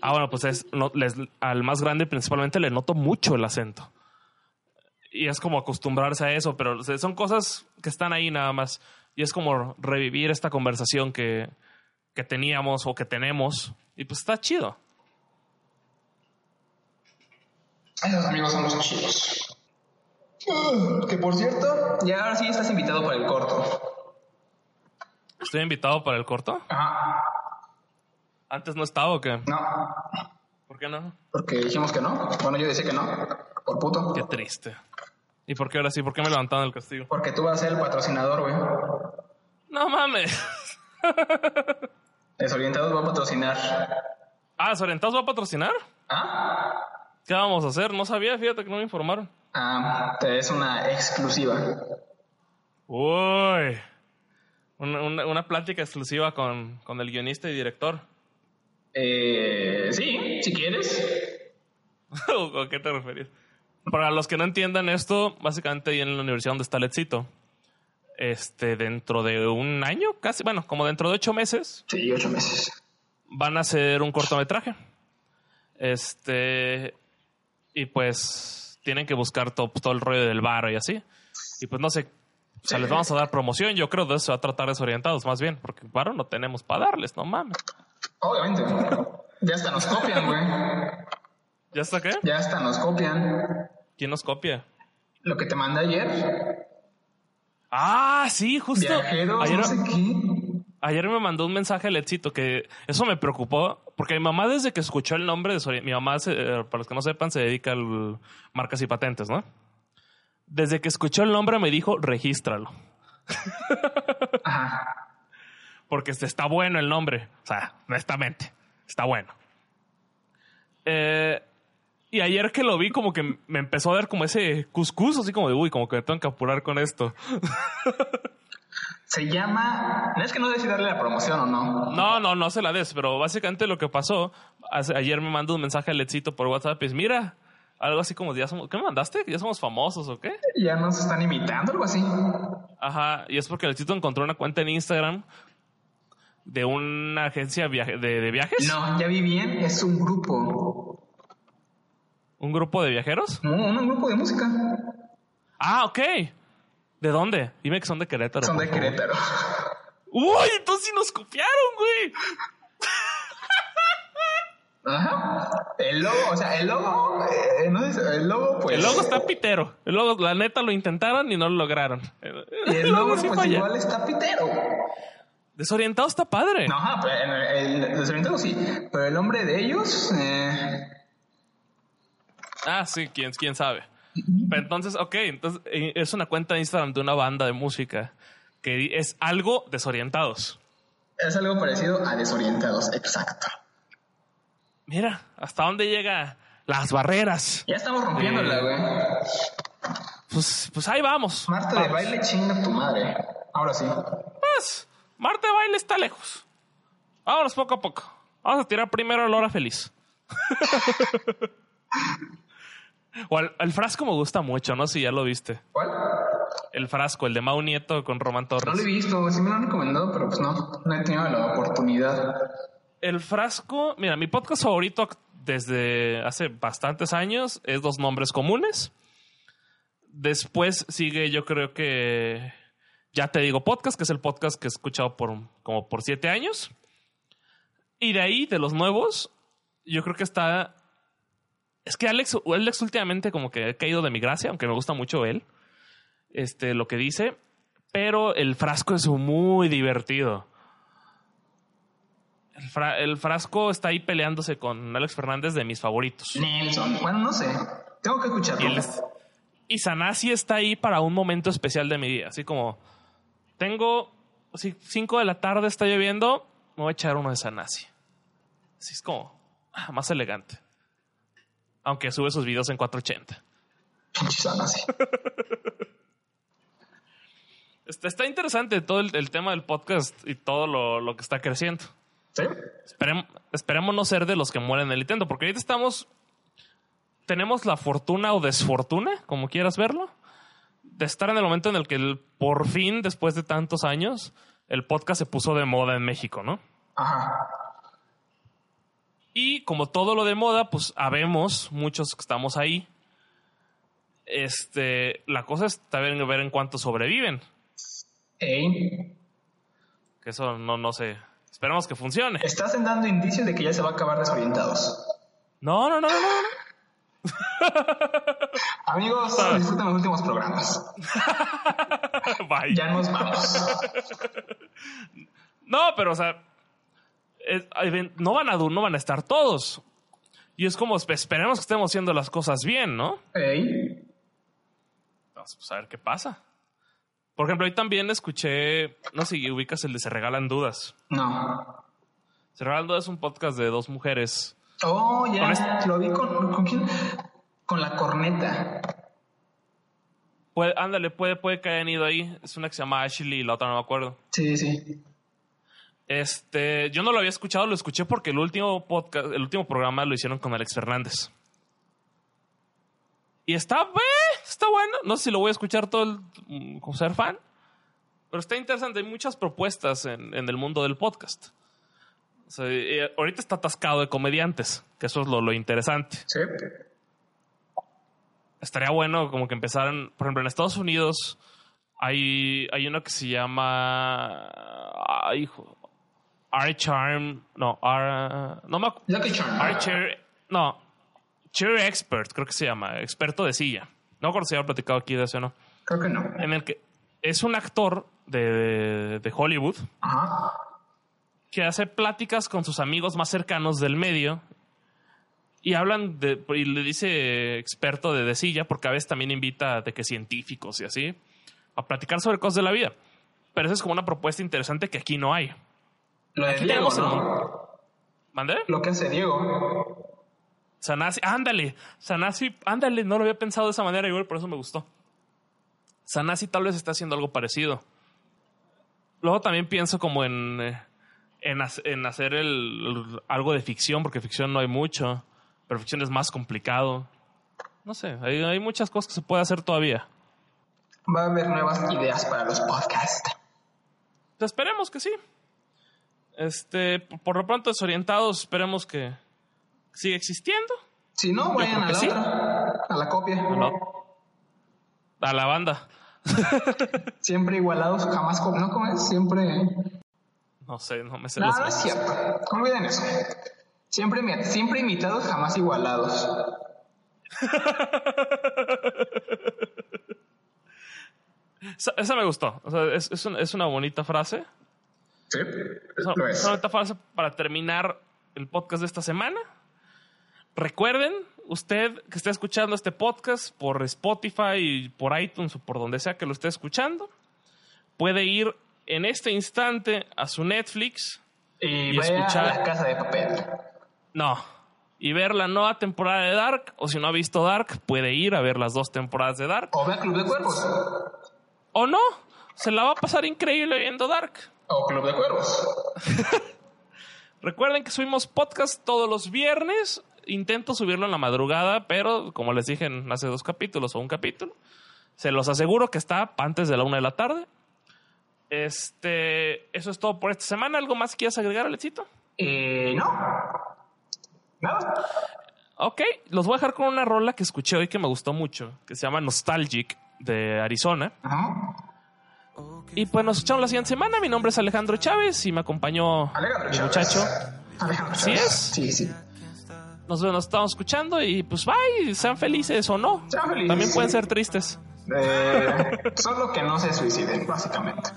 Ah, bueno, pues es, no, les- al más grande principalmente le noto mucho el acento. Y es como acostumbrarse a eso, pero o sea, son cosas que están ahí nada más. Y es como revivir esta conversación que, que teníamos o que tenemos. Y pues está chido. Esos amigos son los chidos. Ah, Que por cierto, ya ahora sí estás invitado para el corto. Estoy invitado para el corto. Ajá. Antes no estaba o qué? No, ¿Por qué no? porque dijimos que no. Bueno, yo decía que no. Por puto. Qué triste. ¿Y por qué ahora sí? ¿Por qué me levantaron del castigo? Porque tú vas a ser el patrocinador, güey. No mames. Desorientados va a patrocinar. Ah, ¿Desorientados va a patrocinar? ¿Ah? ¿Qué vamos a hacer? No sabía, fíjate que no me informaron. Ah, te es una exclusiva. Uy. Una, una- una plática exclusiva con, con el guionista y director. Eh, sí, si quieres. [laughs] ¿A qué te referís? Para los que no entiendan esto, básicamente ahí en la universidad donde está Letzito, este, dentro de un año, casi, bueno, como dentro de ocho meses, Sí, ocho meses. van a hacer un cortometraje. Este, y pues tienen que buscar todo, todo el rollo del bar y así. Y pues no sé, o sea, les vamos a dar promoción. Yo creo de eso se va a tratar desorientados más bien, porque varo no tenemos para darles, no mames. Obviamente. Ya hasta nos copian, güey. ¿Ya está qué? Ya hasta nos copian. ¿Quién nos copia? Lo que te mandé ayer. Ah, sí, justo. Viajeros, Ayer, no sé qué. ayer me mandó un mensaje el Letzito que eso me preocupó porque mi mamá desde que escuchó el nombre de Sori- mi mamá, eh, para los que no sepan, se dedica al marcas y patentes, ¿no? Desde que escuchó el nombre me dijo, regístralo. Ajá. Porque este, está bueno el nombre. O sea, honestamente, está bueno. Eh, y ayer que lo vi, como que me empezó a dar como ese cuscús, así como de, uy, como que me tengo que apurar con esto. Se llama. No es que no decida darle la promoción o no. No, no, no se la des, pero básicamente lo que pasó, ayer me mandó un mensaje a Letzito por WhatsApp, es, mira, algo así como, ya somos, ¿qué me mandaste? ¿Ya somos famosos o qué? Ya nos están imitando, algo así. Ajá, y es porque Letzito encontró una cuenta en Instagram de una agencia de, de viajes, No, ya vi bien. Es un grupo. un grupo de viajeros. Un, un grupo de música. Ah, ok. ¿De dónde? Dime que son de Querétaro. Son de favor. Querétaro. Uy, entonces sí nos copiaron, güey. [laughs] Ajá. El logo, o sea, el logo. eh, no sé, el logo, pues. El logo está pitero. El logo, la neta, lo intentaron y no lo lograron. Y el logo, [laughs] sí pues falla. igual está pitero. Desorientado está padre. No, ajá, pero el, el desorientado sí. Pero el nombre de ellos. Eh, Ah, sí, quién, quién sabe. Pero entonces, ok, entonces eh, es una cuenta de Instagram de una banda de música que es algo desorientados. es algo parecido a desorientados, exacto. Mira, hasta dónde llega las barreras. Ya estamos rompiéndola, güey. Pues, pues ahí vamos. Marta de baile chinga tu madre. Ahora sí. Pues, Marte de baile está lejos. Vámonos poco a poco. Vamos a tirar primero la hora feliz. [laughs] o el, el frasco me gusta mucho, no sé si ya lo viste. ¿Cuál? El frasco, el de Mau Nieto con Román No Torres. lo he visto, sí me lo han recomendado, pero pues no, no he tenido la oportunidad. El frasco, mira, mi podcast favorito desde hace bastantes años es Dos Nombres Comunes. Después sigue, yo creo que Ya Te Digo Podcast, que es el podcast que he escuchado por como por siete años. Y de ahí, de los nuevos, yo creo que está. Es que Alex, Alex últimamente como que ha caído de mi gracia, aunque me gusta mucho él. Este, lo que dice. Pero el frasco es muy divertido. El, fra- el frasco está ahí peleándose con Alex Fernández de mis favoritos. Nelson, bueno, no sé. Tengo que Y, escucharlo. él es- y Sanasi está ahí para un momento especial de mi día. Así como, tengo, así, 5 de la tarde, está lloviendo, me voy a echar uno de Sanasi. Así es como, ah, más elegante. Aunque sube sus videos en 480. Pinche Sanasi. [laughs] Está, está interesante todo el, el tema del podcast y todo lo, lo que está creciendo. ¿Sí? Esperem- esperemos no ser de los que mueren en el intento, porque ahorita estamos. Tenemos la fortuna o desfortuna, como quieras verlo, estar en el momento en el que el- por fin, después de tantos años, el podcast se puso de moda en México, ¿no? Ajá. Y como todo lo de moda, pues habemos muchos que estamos ahí. Este, la cosa es también ver en cuánto sobreviven. Ey, Que eso no, no sé. Esperemos que funcione. estás dando indicios de que ya se va a acabar desorientados. No, no, no, no, no. Amigos, disfruten los últimos programas. [laughs] Bye. Ya nos vamos. No, pero o sea, no van a no van a estar todos. Y es como espe- esperemos que estemos haciendo las cosas bien, ¿no? Ey, Vamos pues, a ver qué pasa. Por ejemplo, hoy también escuché, no sé si ubicas el de Se Regalan Dudas. no. Se Regalan Dudas es un podcast de dos mujeres. Oh, ya. Con este- Lo vi con, con quién? Con la corneta. Puede, ándale, puede, puede que hayan ido ahí. Es una que se llama Ashley y la otra no me acuerdo. Sí, sí. Este, yo no lo había escuchado, lo escuché porque el último podcast, el último programa lo hicieron con Alex Fernández. Y está, eh, está bueno. No sé si lo voy a escuchar todo el, mm, ser fan. Pero está interesante. Hay muchas propuestas en, en el mundo del podcast. Sea, eh, ahorita está atascado de comediantes, que eso es lo, lo interesante. Sí. Estaría bueno como que empezaran, por ejemplo, en Estados Unidos hay, hay uno que se llama... Ay, hijo. R-Charm. No, R... No me acu- Lucky Charm. No. Chair Expert, creo que se llama. Experto de silla. No recuerdo si había platicado aquí de eso o no. Creo que no. En el que es un actor de, de Hollywood Ajá. Que hace pláticas con sus amigos más cercanos del medio y hablan de y le dice experto de, de silla porque a veces también invita de que científicos y así a platicar sobre cosas de la vida pero esa es como una propuesta interesante que aquí no hay Lo de aquí Diego, el ¿no? ¿Mande? Lo que hace Diego. Sanasi, ándale, Sanasi, ándale, no lo había pensado de esa manera igual, por eso me gustó. Sanasi tal vez está haciendo algo parecido. Luego también pienso como en, eh, en, hac- en hacer el, el- algo de ficción, porque ficción no hay mucho, pero ficción es más complicado. No sé, hay, hay muchas cosas que se puede hacer todavía. Va a haber nuevas ideas para los podcasts. Pues esperemos que sí. Este, por lo pronto desorientados, esperemos que siga existiendo. Si no, vayan a la sí. otra. A la copia. A la banda. [laughs] Siempre igualados, jamás. ¿No? Siempre. No sé, no me sé no es cierto. Olviden eso. Siempre, siempre imitados, jamás igualados. [laughs] Esa, esa me gustó. O sea, es, es un- es una bonita frase. Sí, Es una, lo es es. una bonita frase para terminar el podcast de esta semana. Recuerden, usted que está escuchando este podcast por Spotify, por iTunes o por donde sea que lo esté escuchando, puede ir en este instante a su Netflix. Y, escuchar- a la casa de papel. No. Y ver la nueva temporada de Dark. O si no ha visto Dark, puede ir a ver las dos temporadas de Dark. O vea Club de Cuervos. O no. Se la va a pasar increíble viendo Dark. O Club de Cuervos. [laughs] Recuerden que subimos podcast todos los viernes. Intento subirlo en la madrugada, pero como les dije en hace dos capítulos o un capítulo, se los aseguro que está antes de la una de la tarde. Este, eso es todo por esta semana. ¿Algo más quieras agregar, Alexito? Eh, no. Nada. Ok, los voy a dejar con una rola que escuché hoy que me gustó mucho, que se llama Nostalgic de Arizona. Ajá. Y pues nos escuchamos la siguiente semana. Mi nombre es Alejandro Chávez y me acompañó Alejandro Chávez. muchacho. Alejandro ¿Sí Chávez. es? Sí, sí. Nos, nos estamos escuchando y pues bye, sean felices o no. Sean felices. También pueden ser tristes. Eh, solo que no se suiciden, básicamente.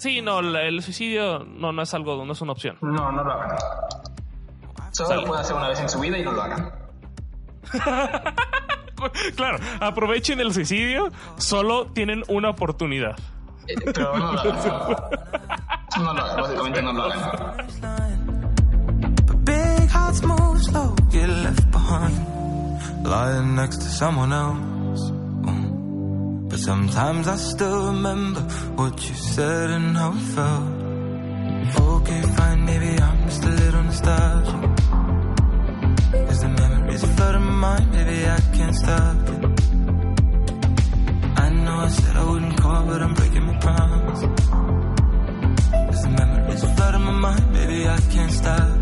Sí, no, la- el suicidio no, no es algo, no es una opción. No, no lo hagan. Solo Sale. lo pueden hacer una vez en su vida y no lo hagan. [laughs] Claro, aprovechen el suicidio, solo tienen una oportunidad. Eh, Pero no lo hagan. No lo hagan, básicamente no lo hagan. Sometimes I still remember what you said and how it felt. Okay, fine, maybe I'm just a little nostalgic. Cause the memories flood in my mind, maybe I can't stop it. I know I said I wouldn't call, but I'm breaking my promise. Cause the memories flood in my mind, baby, I can't stop it.